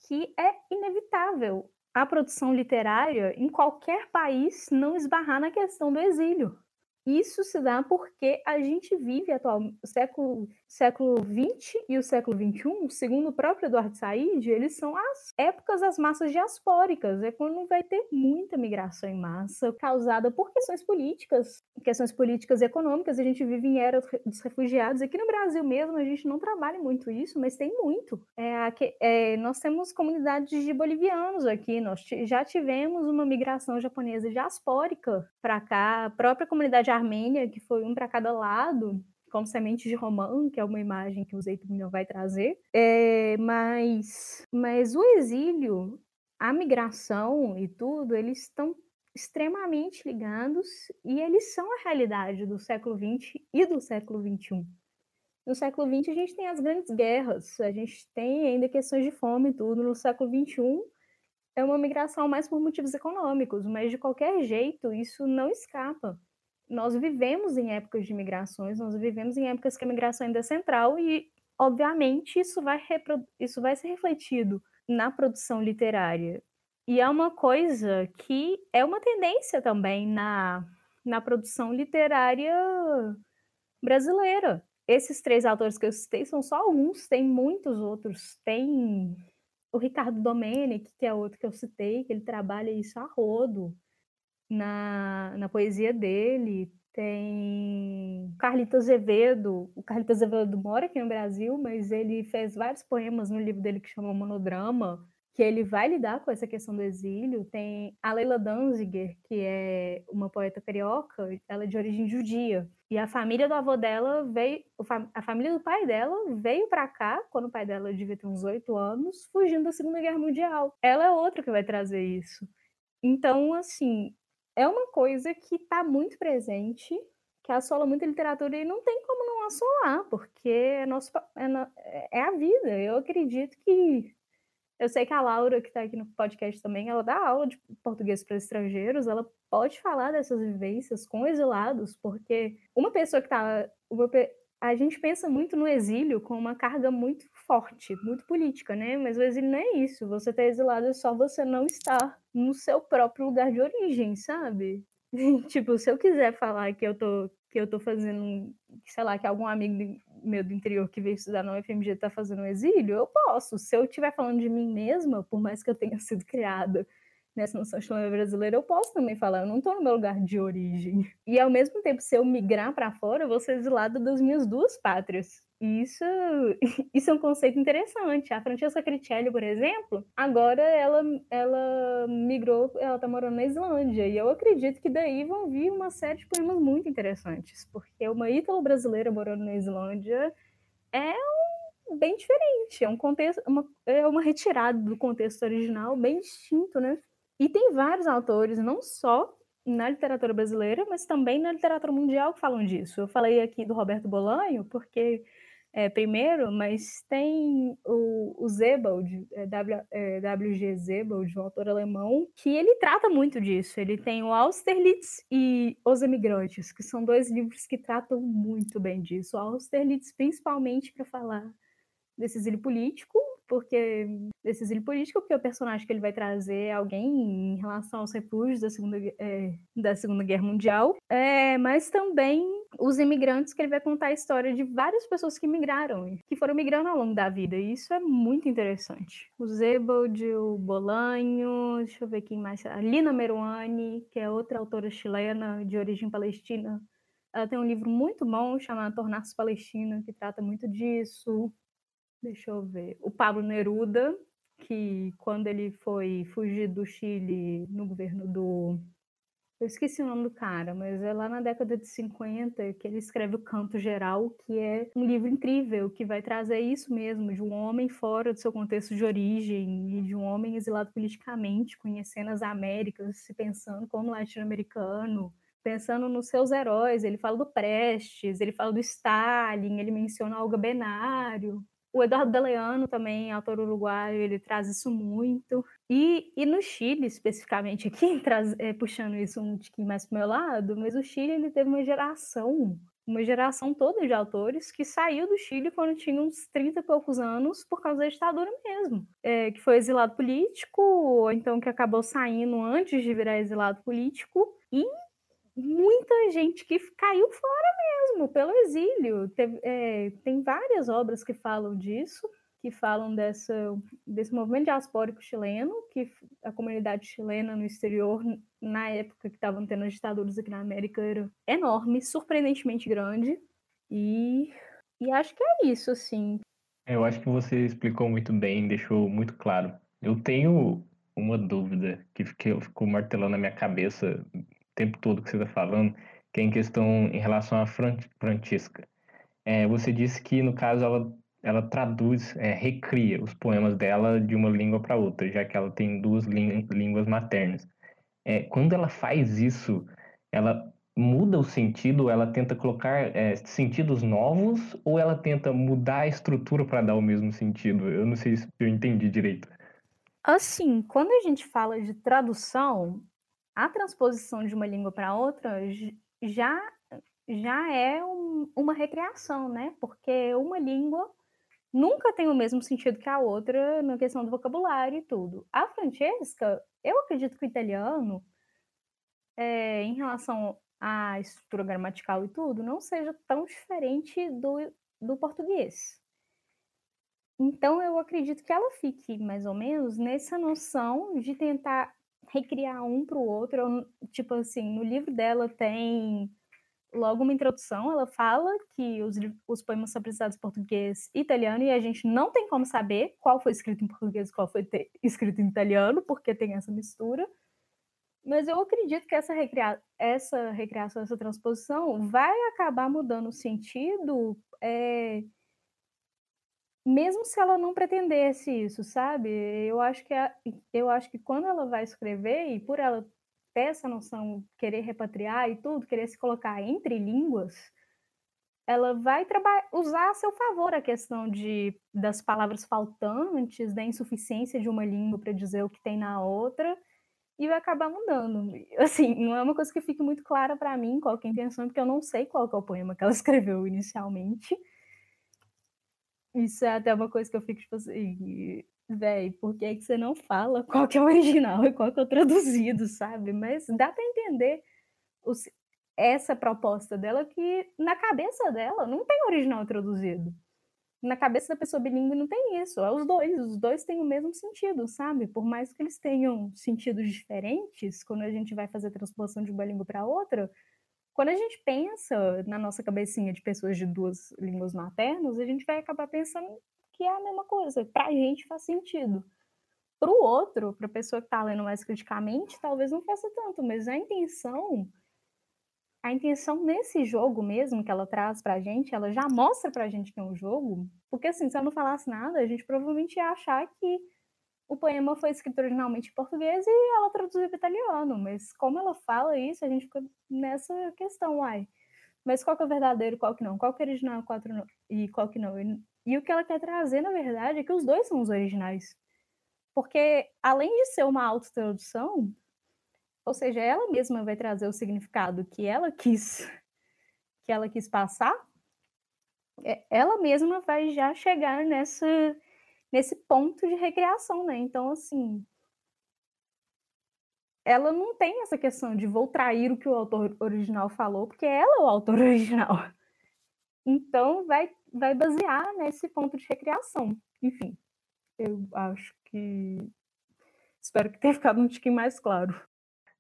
[SPEAKER 8] que é inevitável a produção literária em qualquer país não esbarrar na questão do exílio. Isso se dá porque a gente vive atualmente o século século 20 e o século 21, segundo o próprio Eduardo Said, eles são as épocas das massas diaspóricas, é quando vai ter muita migração em massa causada por questões políticas, questões políticas e econômicas. A gente vive em era dos refugiados. Aqui no Brasil mesmo a gente não trabalha muito isso, mas tem muito. É, é, nós temos comunidades de bolivianos aqui. Nós já tivemos uma migração japonesa diaspórica para cá, a própria comunidade armênia que foi um para cada lado como sementes de romã, que é uma imagem que o Zeitunho vai trazer. É, mas, mas o exílio, a migração e tudo, eles estão extremamente ligados e eles são a realidade do século XX e do século XXI. No século XX a gente tem as grandes guerras, a gente tem ainda questões de fome e tudo. No século XXI é uma migração mais por motivos econômicos, mas de qualquer jeito isso não escapa nós vivemos em épocas de migrações, nós vivemos em épocas que a migração ainda é central e, obviamente, isso vai, isso vai ser refletido na produção literária. E é uma coisa que é uma tendência também na, na produção literária brasileira. Esses três autores que eu citei são só alguns, tem muitos outros. Tem o Ricardo Domenic, que é outro que eu citei, que ele trabalha isso a rodo na, na poesia dele. Tem Carlito Azevedo. O Carlito Azevedo mora aqui no Brasil, mas ele fez vários poemas no livro dele que chama Monodrama, que ele vai lidar com essa questão do exílio. Tem a Leila Danziger, que é uma poeta carioca, ela é de origem judia. E a família do avô dela veio, a família do pai dela veio para cá, quando o pai dela devia ter uns oito anos, fugindo da Segunda Guerra Mundial. Ela é outra que vai trazer isso. Então, assim, é uma coisa que está muito presente, que assola muito a literatura e não tem como não assolar, porque é, nosso, é, é a vida. Eu acredito que. Eu sei que a Laura, que está aqui no podcast também, ela dá aula de português para estrangeiros, ela pode falar dessas vivências com exilados, porque uma pessoa que está. A gente pensa muito no exílio com uma carga muito forte, muito política, né? Mas o exílio não é isso. Você está exilado é só você não estar no seu próprio lugar de origem, sabe? tipo, se eu quiser falar que eu tô que eu tô fazendo, sei lá, que algum amigo meu do interior que veio estudar na UFMG está fazendo um exílio, eu posso. Se eu estiver falando de mim mesma, por mais que eu tenha sido criada nessa noção chilena brasileira, eu posso também falar, eu não estou no meu lugar de origem. E ao mesmo tempo, se eu migrar para fora, eu vou ser exilada das minhas duas pátrias. Isso, isso é um conceito interessante. A Francesca Critelli, por exemplo, agora ela, ela migrou, ela está morando na Islândia. E eu acredito que daí vão vir uma série de poemas muito interessantes, porque uma ítalo-brasileira morando na Islândia é um, bem diferente, é um contexto, uma, é uma retirada do contexto original bem distinto, né? E tem vários autores, não só na literatura brasileira, mas também na literatura mundial que falam disso. Eu falei aqui do Roberto Bolanho, porque é, primeiro, mas tem o, o Zebold, é, w, é, W.G. Zebold, um autor alemão, que ele trata muito disso. Ele tem o Austerlitz e Os Emigrantes, que são dois livros que tratam muito bem disso. O Austerlitz, principalmente para falar desse exílio político, porque desse exílio político, porque o personagem que ele vai trazer é alguém em relação aos refúgios da Segunda, é, da segunda Guerra Mundial, é, mas também os imigrantes que ele vai contar a história de várias pessoas que migraram, que foram migrando ao longo da vida, e isso é muito interessante. O Zebold, o Bolanho, deixa eu ver quem mais, a Lina Meruane, que é outra autora chilena de origem palestina, ela tem um livro muito bom chamado Tornar-se Palestina, que trata muito disso. Deixa eu ver. O Pablo Neruda, que quando ele foi fugir do Chile no governo do. Eu esqueci o nome do cara, mas é lá na década de 50 que ele escreve O Canto Geral, que é um livro incrível, que vai trazer isso mesmo, de um homem fora do seu contexto de origem e de um homem exilado politicamente, conhecendo as Américas, se pensando como latino-americano, pensando nos seus heróis. Ele fala do Prestes, ele fala do Stalin, ele menciona Olga Benário. O Eduardo Galeano também, autor uruguaio, ele traz isso muito. E, e no Chile, especificamente aqui, traz, é, puxando isso um tiquinho mais para o meu lado, mas o Chile ele teve uma geração, uma geração toda de autores que saiu do Chile quando tinha uns 30 e poucos anos por causa da ditadura mesmo. É, que foi exilado político, ou então que acabou saindo antes de virar exilado político. E muita gente que caiu fora mesmo, pelo exílio. Teve, é, tem várias obras que falam disso, que falam dessa, desse movimento diaspórico chileno, que a comunidade chilena no exterior, na época que estavam tendo as ditaduras aqui na América, era enorme, surpreendentemente grande. E, e acho que é isso, assim.
[SPEAKER 1] Eu acho que você explicou muito bem, deixou muito claro. Eu tenho uma dúvida que ficou martelando na minha cabeça tempo todo que você está falando, que é em questão em relação Fran Francisca. É, você disse que, no caso, ela, ela traduz, é, recria os poemas dela de uma língua para outra, já que ela tem duas línguas maternas. É, quando ela faz isso, ela muda o sentido, ela tenta colocar é, sentidos novos ou ela tenta mudar a estrutura para dar o mesmo sentido? Eu não sei se eu entendi direito.
[SPEAKER 8] Assim, quando a gente fala de tradução, a transposição de uma língua para outra já, já é um, uma recriação, né? Porque uma língua nunca tem o mesmo sentido que a outra na questão do vocabulário e tudo. A Francesca, eu acredito que o italiano, é, em relação à estrutura gramatical e tudo, não seja tão diferente do, do português. Então, eu acredito que ela fique mais ou menos nessa noção de tentar recriar um para o outro. Tipo assim, no livro dela tem logo uma introdução, ela fala que os, os poemas são apresentados em português e italiano, e a gente não tem como saber qual foi escrito em português e qual foi escrito em italiano, porque tem essa mistura. Mas eu acredito que essa, recria essa recriação, essa transposição vai acabar mudando o sentido é, mesmo se ela não pretendesse isso, sabe? Eu acho que a, eu acho que quando ela vai escrever e por ela ter essa noção, querer repatriar e tudo, querer se colocar entre línguas, ela vai usar a seu favor a questão de das palavras faltantes, da insuficiência de uma língua para dizer o que tem na outra e vai acabar mudando. Assim, não é uma coisa que fique muito clara para mim qual é a intenção, porque eu não sei qual é o poema que ela escreveu inicialmente. Isso é até uma coisa que eu fico, tipo assim, velho, por que, que você não fala qual que é o original e qual que é o traduzido, sabe? Mas dá para entender. Os, essa proposta dela que na cabeça dela não tem original traduzido. Na cabeça da pessoa bilíngue não tem isso. É os dois, os dois têm o mesmo sentido, sabe? Por mais que eles tenham sentidos diferentes, quando a gente vai fazer a transposição de uma língua para outra, quando a gente pensa na nossa cabecinha de pessoas de duas línguas maternas, a gente vai acabar pensando que é a mesma coisa. Para a gente faz sentido. Para o outro, para a pessoa que está lendo mais criticamente, talvez não faça tanto, mas a intenção, a intenção nesse jogo mesmo que ela traz para a gente, ela já mostra para a gente que é um jogo, porque assim, se ela não falasse nada, a gente provavelmente ia achar que o poema foi escrito originalmente em português e ela traduziu para italiano, mas como ela fala isso, a gente fica nessa questão, uai. Mas qual que é o verdadeiro, qual que não? Qual que é original e qual que não? E, e o que ela quer trazer, na verdade, é que os dois são os originais. Porque, além de ser uma autotradução, ou seja, ela mesma vai trazer o significado que ela quis que ela quis passar, é, ela mesma vai já chegar nessa nesse ponto de recriação, né? Então, assim, ela não tem essa questão de vou trair o que o autor original falou, porque ela é o autor original. Então, vai, vai basear nesse ponto de recriação. Enfim, eu acho que. Espero que tenha ficado um tiquinho mais claro.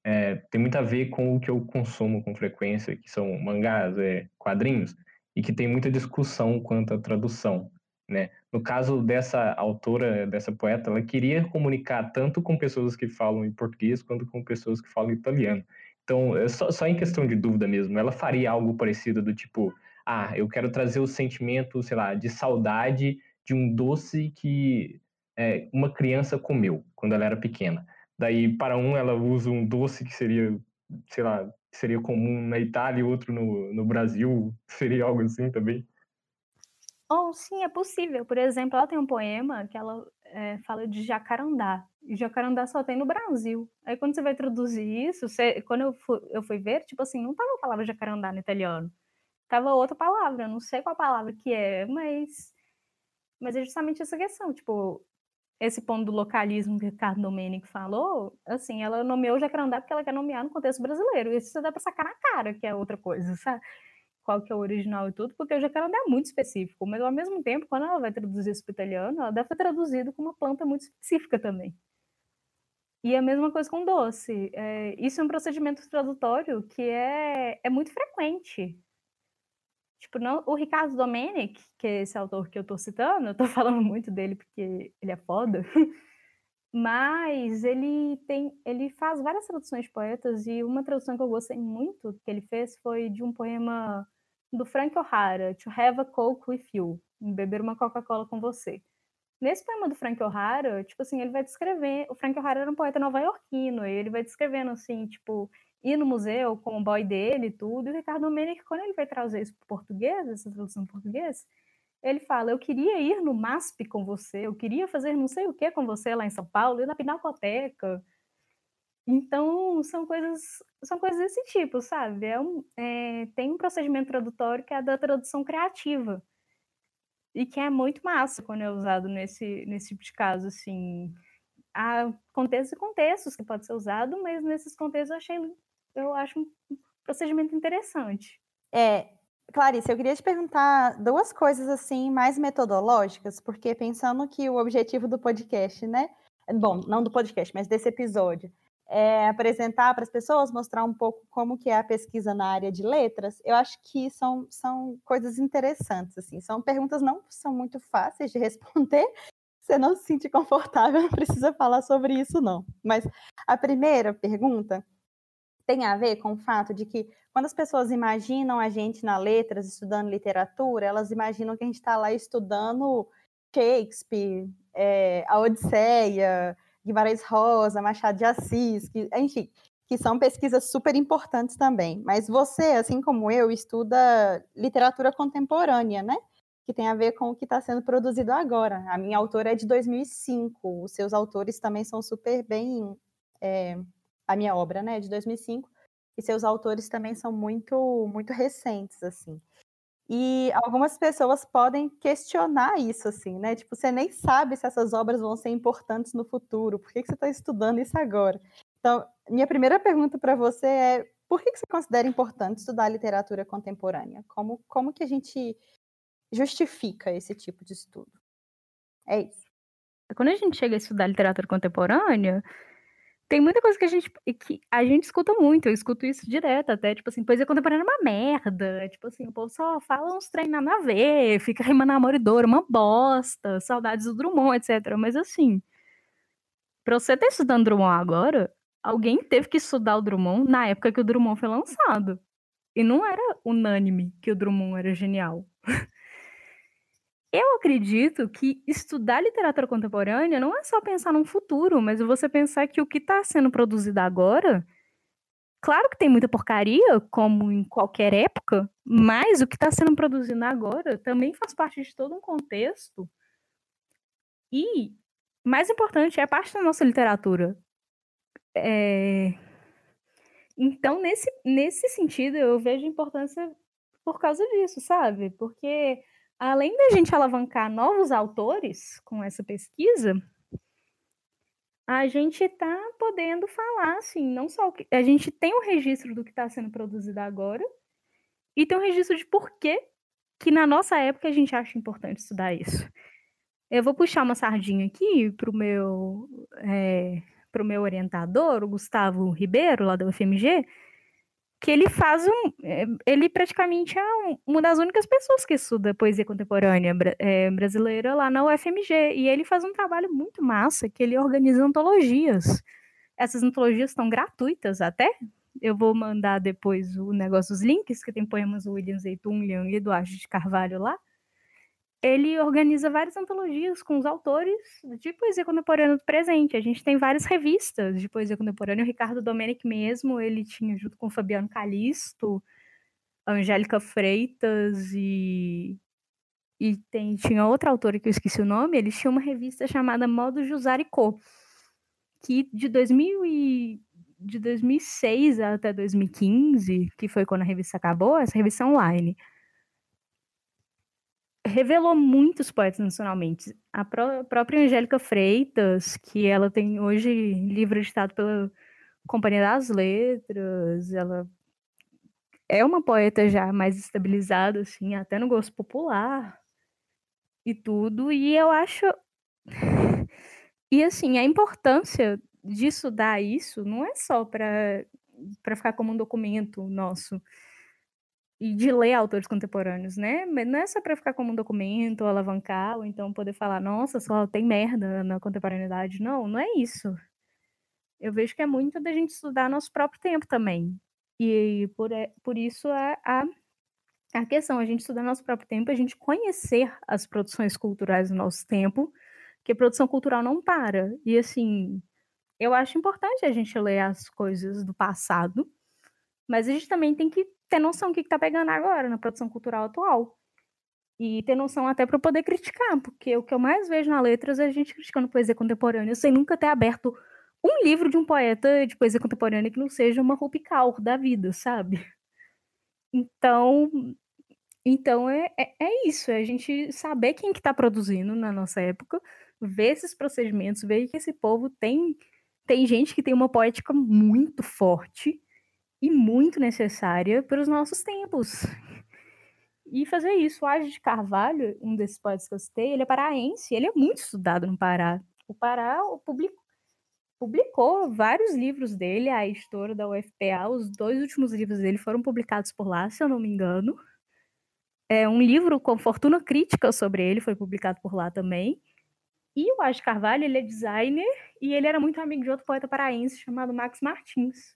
[SPEAKER 1] É, tem muito a ver com o que eu consumo com frequência, que são mangás, é, quadrinhos, e que tem muita discussão quanto à tradução. Né? No caso dessa autora, dessa poeta, ela queria comunicar tanto com pessoas que falam em português quanto com pessoas que falam italiano. Então, é só, só em questão de dúvida mesmo, ela faria algo parecido do tipo, ah, eu quero trazer o sentimento, sei lá, de saudade de um doce que é, uma criança comeu quando ela era pequena. Daí, para um, ela usa um doce que seria, sei lá, seria comum na Itália e outro no, no Brasil, seria algo assim também.
[SPEAKER 8] Oh, sim, é possível. Por exemplo, ela tem um poema que ela é, fala de jacarandá. E jacarandá só tem no Brasil. Aí quando você vai traduzir isso, você, quando eu fui, eu fui ver, tipo assim, não tava a palavra jacarandá no italiano. Tava outra palavra, não sei qual palavra que é, mas mas é justamente essa questão, tipo, esse ponto do localismo que o Ricardo Domenico falou, assim, ela nomeou jacarandá porque ela quer nomear no contexto brasileiro. Isso dá pra sacar na cara, que é outra coisa, sabe? Qual que é o original e tudo, porque o jacarandá é muito específico, mas ao mesmo tempo, quando ela vai traduzir isso para italiano, ela deve ser traduzido com uma planta muito específica também. E a mesma coisa com doce. É, isso é um procedimento tradutório que é, é muito frequente. Tipo, não, o Ricardo Domenic, que é esse autor que eu estou citando, eu estou falando muito dele porque ele é foda, mas ele tem, ele faz várias traduções de poetas e uma tradução que eu gostei muito que ele fez foi de um poema do Frank O'Hara, To Have a Coke with You, beber uma Coca-Cola com você. Nesse poema do Frank O'Hara, tipo assim, ele vai descrever, o Frank O'Hara era um poeta nova-iorquino, e ele vai descrevendo assim, tipo, ir no museu com o boy dele e tudo, e o Ricardo Domenic, quando ele vai trazer isso para português, essa tradução em português, ele fala: Eu queria ir no MASP com você, eu queria fazer não sei o que com você lá em São Paulo, ir na Pinacoteca. Então, são coisas, são coisas desse tipo, sabe? É um, é, tem um procedimento tradutório que é da tradução criativa. E que é muito massa quando é usado nesse, nesse tipo de caso, assim. Há contextos e contextos que pode ser usado, mas nesses contextos eu achei, eu acho um procedimento interessante.
[SPEAKER 2] É, Clarice, eu queria te perguntar duas coisas assim mais metodológicas, porque pensando que o objetivo do podcast, né? Bom, não do podcast, mas desse episódio, é apresentar para as pessoas, mostrar um pouco como que é a pesquisa na área de letras. Eu acho que são, são coisas interessantes, assim. São perguntas não são muito fáceis de responder. Você não se sente confortável, não precisa falar sobre isso, não. Mas a primeira pergunta tem a ver com o fato de que quando as pessoas imaginam a gente na letras, estudando literatura, elas imaginam que a gente está lá estudando Shakespeare, é, a Odisseia, Guimarães Rosa, Machado de Assis, que, enfim, que são pesquisas super importantes também. Mas você, assim como eu, estuda literatura contemporânea, né? Que tem a ver com o que está sendo produzido agora. A minha autora é de 2005, os seus autores também são super bem. É, a minha obra, né, de 2005 e seus autores também são muito, muito recentes, assim. E algumas pessoas podem questionar isso, assim, né? Tipo, você nem sabe se essas obras vão ser importantes no futuro, por que, que você está estudando isso agora? Então, minha primeira pergunta para você é por que, que você considera importante estudar literatura contemporânea? Como, como que a gente justifica esse tipo de estudo? É isso.
[SPEAKER 8] Quando a gente chega a estudar literatura contemporânea, tem muita coisa que a gente que a gente escuta muito, eu escuto isso direto até, tipo assim, poesia contemporânea é uma merda, tipo assim, o povo só fala uns trem nada a ver, fica rimando amoridora, uma bosta, saudades do Drummond, etc. Mas assim, pra você estar estudando Drummond agora, alguém teve que estudar o Drummond na época que o Drummond foi lançado. E não era unânime que o Drummond era genial. Eu acredito que estudar literatura contemporânea não é só pensar num futuro, mas você pensar que o que está sendo produzido agora, claro que tem muita porcaria, como em qualquer época, mas o que está sendo produzido agora também faz parte de todo um contexto. E, mais importante, é parte da nossa literatura. É... Então, nesse, nesse sentido, eu vejo importância por causa disso, sabe? Porque além da gente alavancar novos autores com essa pesquisa, a gente está podendo falar, assim, não só o que. A gente tem um registro do que está sendo produzido agora, e tem um registro de por que, que na nossa época a gente acha importante estudar isso. Eu vou puxar uma sardinha aqui para o meu, é, meu orientador, o Gustavo Ribeiro, lá da UFMG, que ele faz um. Eh, ele praticamente é uma das únicas pessoas que estuda poesia contemporânea é, brasileira lá na UFMG. E ele faz um trabalho muito massa, que ele organiza antologias. Essas antologias estão gratuitas até. Eu vou mandar depois o negócio, os links, que tem poemas do William Zeytunlian e Eduardo de Carvalho lá ele organiza várias antologias com os autores de poesia contemporânea do presente. A gente tem várias revistas de poesia contemporânea. O Ricardo Domenic mesmo, ele tinha junto com o Fabiano Calisto, Angélica Freitas e e tem, tinha outra autora que eu esqueci o nome, eles tinham uma revista chamada Modo Jusaricô, que de 2000 e, de 2006 até 2015, que foi quando a revista acabou, essa revista é online, revelou muitos poetas nacionalmente. A pró própria Angélica Freitas, que ela tem hoje livro editado pela Companhia das Letras, ela é uma poeta já mais estabilizada, assim, até no gosto popular e tudo, e eu acho. E assim, a importância de estudar isso não é só para ficar como um documento nosso e de ler autores contemporâneos, né? Mas não é só para ficar como um documento, ou alavancar, ou então poder falar, nossa, só tem merda na contemporaneidade. Não, não é isso. Eu vejo que é muito da gente estudar nosso próprio tempo também. E por, é, por isso a, a, a questão, a gente estudar nosso próprio tempo, a gente conhecer as produções culturais do nosso tempo, que a produção cultural não para. E assim, eu acho importante a gente ler as coisas do passado, mas a gente também tem que ter noção do que está pegando agora na produção cultural atual. E ter noção até para poder criticar, porque o que eu mais vejo na letras é a gente criticando poesia contemporânea sem nunca ter aberto um livro de um poeta de poesia contemporânea que não seja uma Rupical da vida, sabe? Então, então é, é, é, isso, é a gente saber quem que está produzindo na nossa época, ver esses procedimentos, ver que esse povo tem tem gente que tem uma poética muito forte e muito necessária para os nossos tempos. E fazer isso, o Age de Carvalho, um desses poetas que eu citei, ele é paraense, ele é muito estudado no Pará. O Pará publicou, publicou vários livros dele, a editora da UFPA, os dois últimos livros dele foram publicados por lá, se eu não me engano. É, um livro com fortuna crítica sobre ele foi publicado por lá também. E o Age Carvalho, ele é designer e ele era muito amigo de outro poeta paraense chamado Max Martins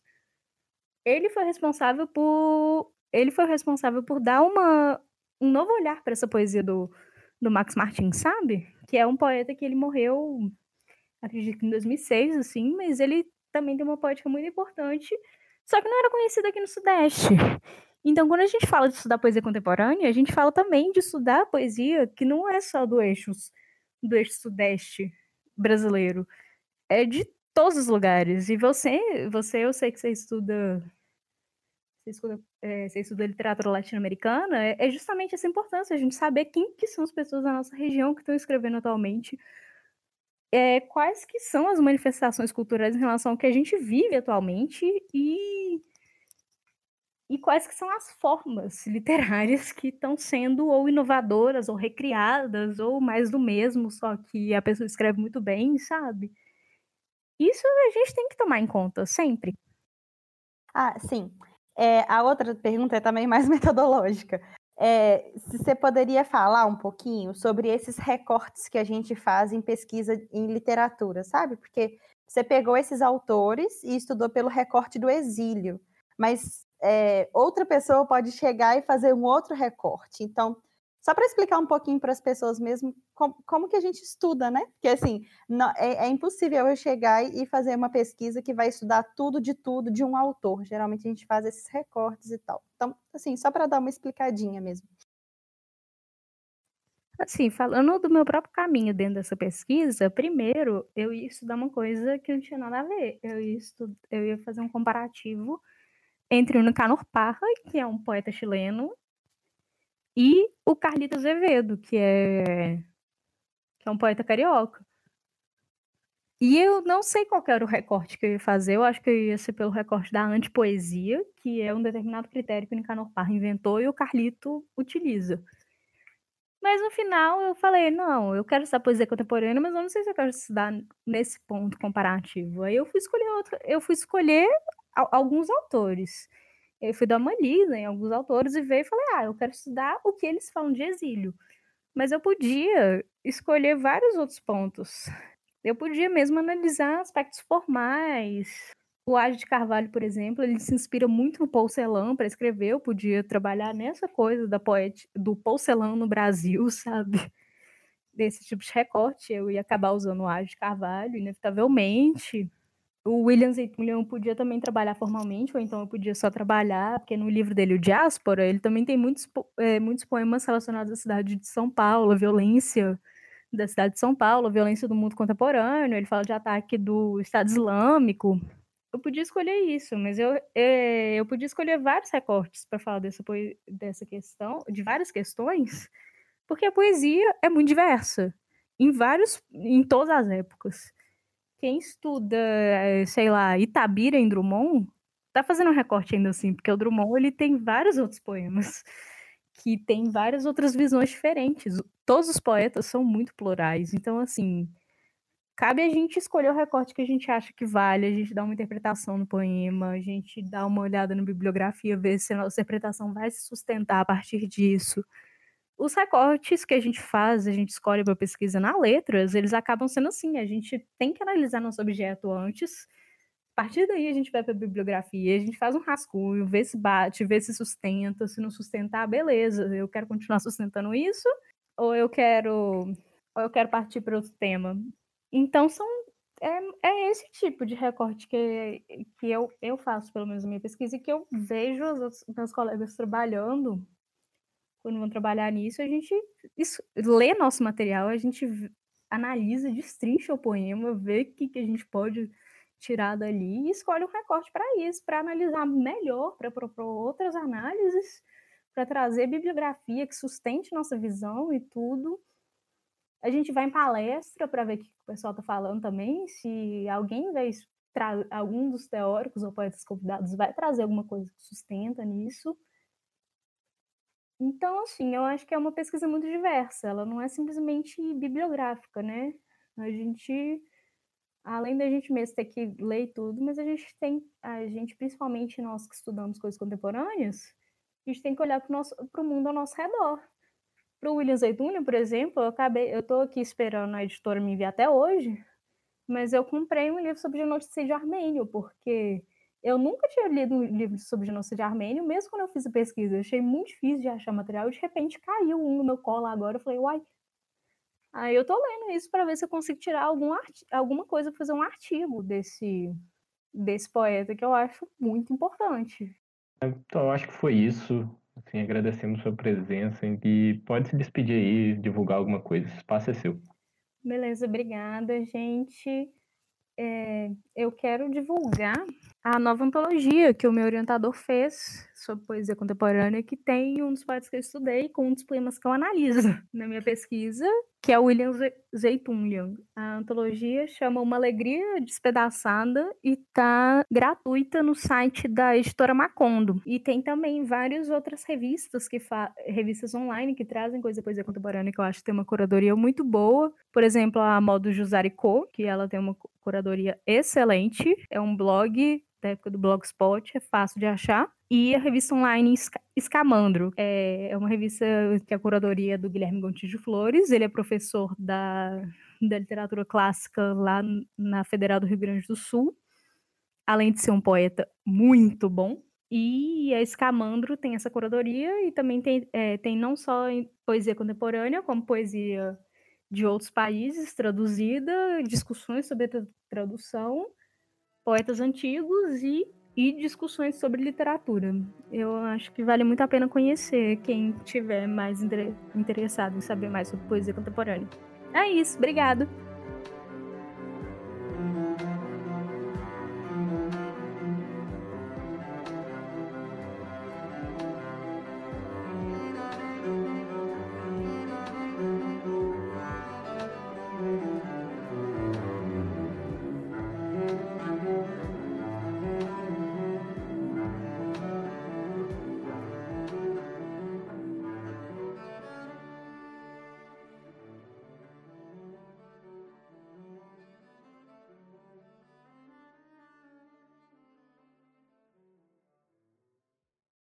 [SPEAKER 8] ele foi responsável por ele foi responsável por dar uma, um novo olhar para essa poesia do, do Max Martins, sabe? Que é um poeta que ele morreu, acredito que em 2006, assim, mas ele também tem uma poética muito importante, só que não era conhecido aqui no Sudeste. Então, quando a gente fala de estudar poesia contemporânea, a gente fala também de estudar poesia que não é só do eixo, do eixo Sudeste brasileiro, é de todos os lugares. E você, você eu sei que você estuda você estuda, é, você estuda literatura latino-americana, é, é, justamente essa importância, a gente saber quem que são as pessoas da nossa região que estão escrevendo atualmente, é, quais que são as manifestações culturais em relação ao que a gente vive atualmente e, e quais que são as formas literárias que estão sendo ou inovadoras ou recriadas ou mais do mesmo, só que a pessoa escreve muito bem, sabe? Isso a gente tem que tomar em conta sempre.
[SPEAKER 2] Ah, sim. É, a outra pergunta é também mais metodológica. É, se você poderia falar um pouquinho sobre esses recortes que a gente faz em pesquisa em literatura, sabe? Porque você pegou esses autores e estudou pelo recorte do exílio, mas é, outra pessoa pode chegar e fazer um outro recorte. Então, só para explicar um pouquinho para as pessoas mesmo como, como, que a gente estuda, né? Porque assim, não, é, é, impossível eu chegar e fazer uma pesquisa que vai estudar tudo de tudo de um autor. Geralmente a gente faz esses recortes e tal. Então, assim, só para dar uma explicadinha mesmo.
[SPEAKER 8] Assim, falando do meu próprio caminho dentro dessa pesquisa, primeiro eu ia estudar uma coisa que não tinha nada a ver. Eu ia, eu ia fazer um comparativo entre o Nicanor Parra, que é um poeta chileno, e o Carlito Azevedo, que é, que é um poeta carioca. E eu não sei qual era o recorte que eu ia fazer, eu acho que eu ia ser pelo recorte da antipoesia, que é um determinado critério que o Nicanor Parra inventou e o Carlito utiliza. Mas no final eu falei, não, eu quero estudar poesia contemporânea, mas eu não sei se eu quero estudar nesse ponto comparativo. Aí eu fui escolher outro, eu fui escolher alguns autores. Eu fui dar uma lida em alguns autores e veio e falei, ah, eu quero estudar o que eles falam de exílio. Mas eu podia escolher vários outros pontos. Eu podia mesmo analisar aspectos formais. O Age de Carvalho, por exemplo, ele se inspira muito no Paul Celan para escrever. Eu podia trabalhar nessa coisa da poet... do Paul Celan no Brasil, sabe? Desse tipo de recorte. Eu ia acabar usando o Age de Carvalho, inevitavelmente o William Zeytullian podia também trabalhar formalmente, ou então eu podia só trabalhar, porque no livro dele, o Diáspora, ele também tem muitos, é, muitos poemas relacionados à cidade de São Paulo, a violência da cidade de São Paulo, a violência do mundo contemporâneo, ele fala de ataque do Estado Islâmico. Eu podia escolher isso, mas eu, é, eu podia escolher vários recortes para falar dessa, dessa questão, de várias questões, porque a poesia é muito diversa, em vários, em todas as épocas quem estuda, eh, sei lá, Itabira em Drummond, tá fazendo um recorte ainda assim, porque o Drummond ele tem vários outros poemas que tem várias outras visões diferentes. Todos os poetas são muito plurais, então assim, cabe a gente escolher o recorte que a gente acha que vale, a gente dá uma interpretação no poema, a gente dá uma olhada na bibliografia, ver se a nossa interpretação vai se sustentar a partir disso os recortes que a gente faz, a gente escolhe para pesquisa na letras, eles acabam sendo assim, a gente tem que analisar nosso objeto antes, a partir daí a gente vai para a bibliografia, a gente faz um rascunho, vê se bate, vê se sustenta, se não sustentar, beleza, eu quero continuar sustentando isso, ou eu quero, ou eu quero partir para outro tema. Então são é, é esse tipo de recorte que, que eu, eu faço, pelo menos na minha pesquisa, e que eu vejo os meus colegas trabalhando quando vão trabalhar nisso, a gente lê nosso material, a gente analisa, destrincha o poema, vê o que, que a gente pode tirar dali e escolhe um recorte para isso, para analisar melhor, para propor outras análises, para trazer bibliografia que sustente nossa visão e tudo. A gente vai em palestra para ver o que o pessoal está falando também. Se alguém vai algum dos teóricos ou poetas convidados vai trazer alguma coisa que sustenta nisso. Então, assim, eu acho que é uma pesquisa muito diversa, ela não é simplesmente bibliográfica, né? A gente, além da gente mesmo ter que ler tudo, mas a gente tem, a gente, principalmente nós que estudamos coisas contemporâneas, a gente tem que olhar para o mundo ao nosso redor. Para o William Zeytullian, por exemplo, eu acabei, eu estou aqui esperando a editora me enviar até hoje, mas eu comprei um livro sobre genocídio armênio, porque eu nunca tinha lido um livro sobre genocídio armênio, mesmo quando eu fiz a pesquisa. Eu achei muito difícil de achar material e de repente caiu um no meu colo agora. Eu falei, uai. Aí eu tô lendo isso para ver se eu consigo tirar algum alguma coisa para fazer um artigo desse, desse poeta que eu acho muito importante.
[SPEAKER 1] Então, eu acho que foi isso. Assim, agradecemos sua presença e pode se despedir aí, divulgar alguma coisa. O espaço é seu.
[SPEAKER 8] Beleza, obrigada, gente. É, eu quero divulgar a nova antologia que o meu orientador fez sobre poesia contemporânea, que tem um dos poetas que eu estudei com um dos poemas que eu analiso na minha pesquisa, que é o William Zeitunlian. A antologia chama Uma Alegria Despedaçada e está gratuita no site da editora Macondo. E tem também várias outras revistas que revistas online que trazem coisa poesia contemporânea que eu acho que tem uma curadoria muito boa. Por exemplo, a Modo Jusarico, que ela tem uma curadoria excelente. É um blog da época do Blogspot, é fácil de achar. E a revista online Escamandro. É, é uma revista que é a curadoria do Guilherme Gontijo Flores. Ele é professor da, da literatura clássica lá na Federal do Rio Grande do Sul. Além de ser um poeta muito bom. E a Escamandro tem essa curadoria e também tem, é, tem não só poesia contemporânea, como poesia de outros países traduzida, discussões sobre a tradução poetas antigos e, e discussões sobre literatura. Eu acho que vale muito a pena conhecer quem tiver mais interessado em saber mais sobre poesia contemporânea. É isso, obrigado!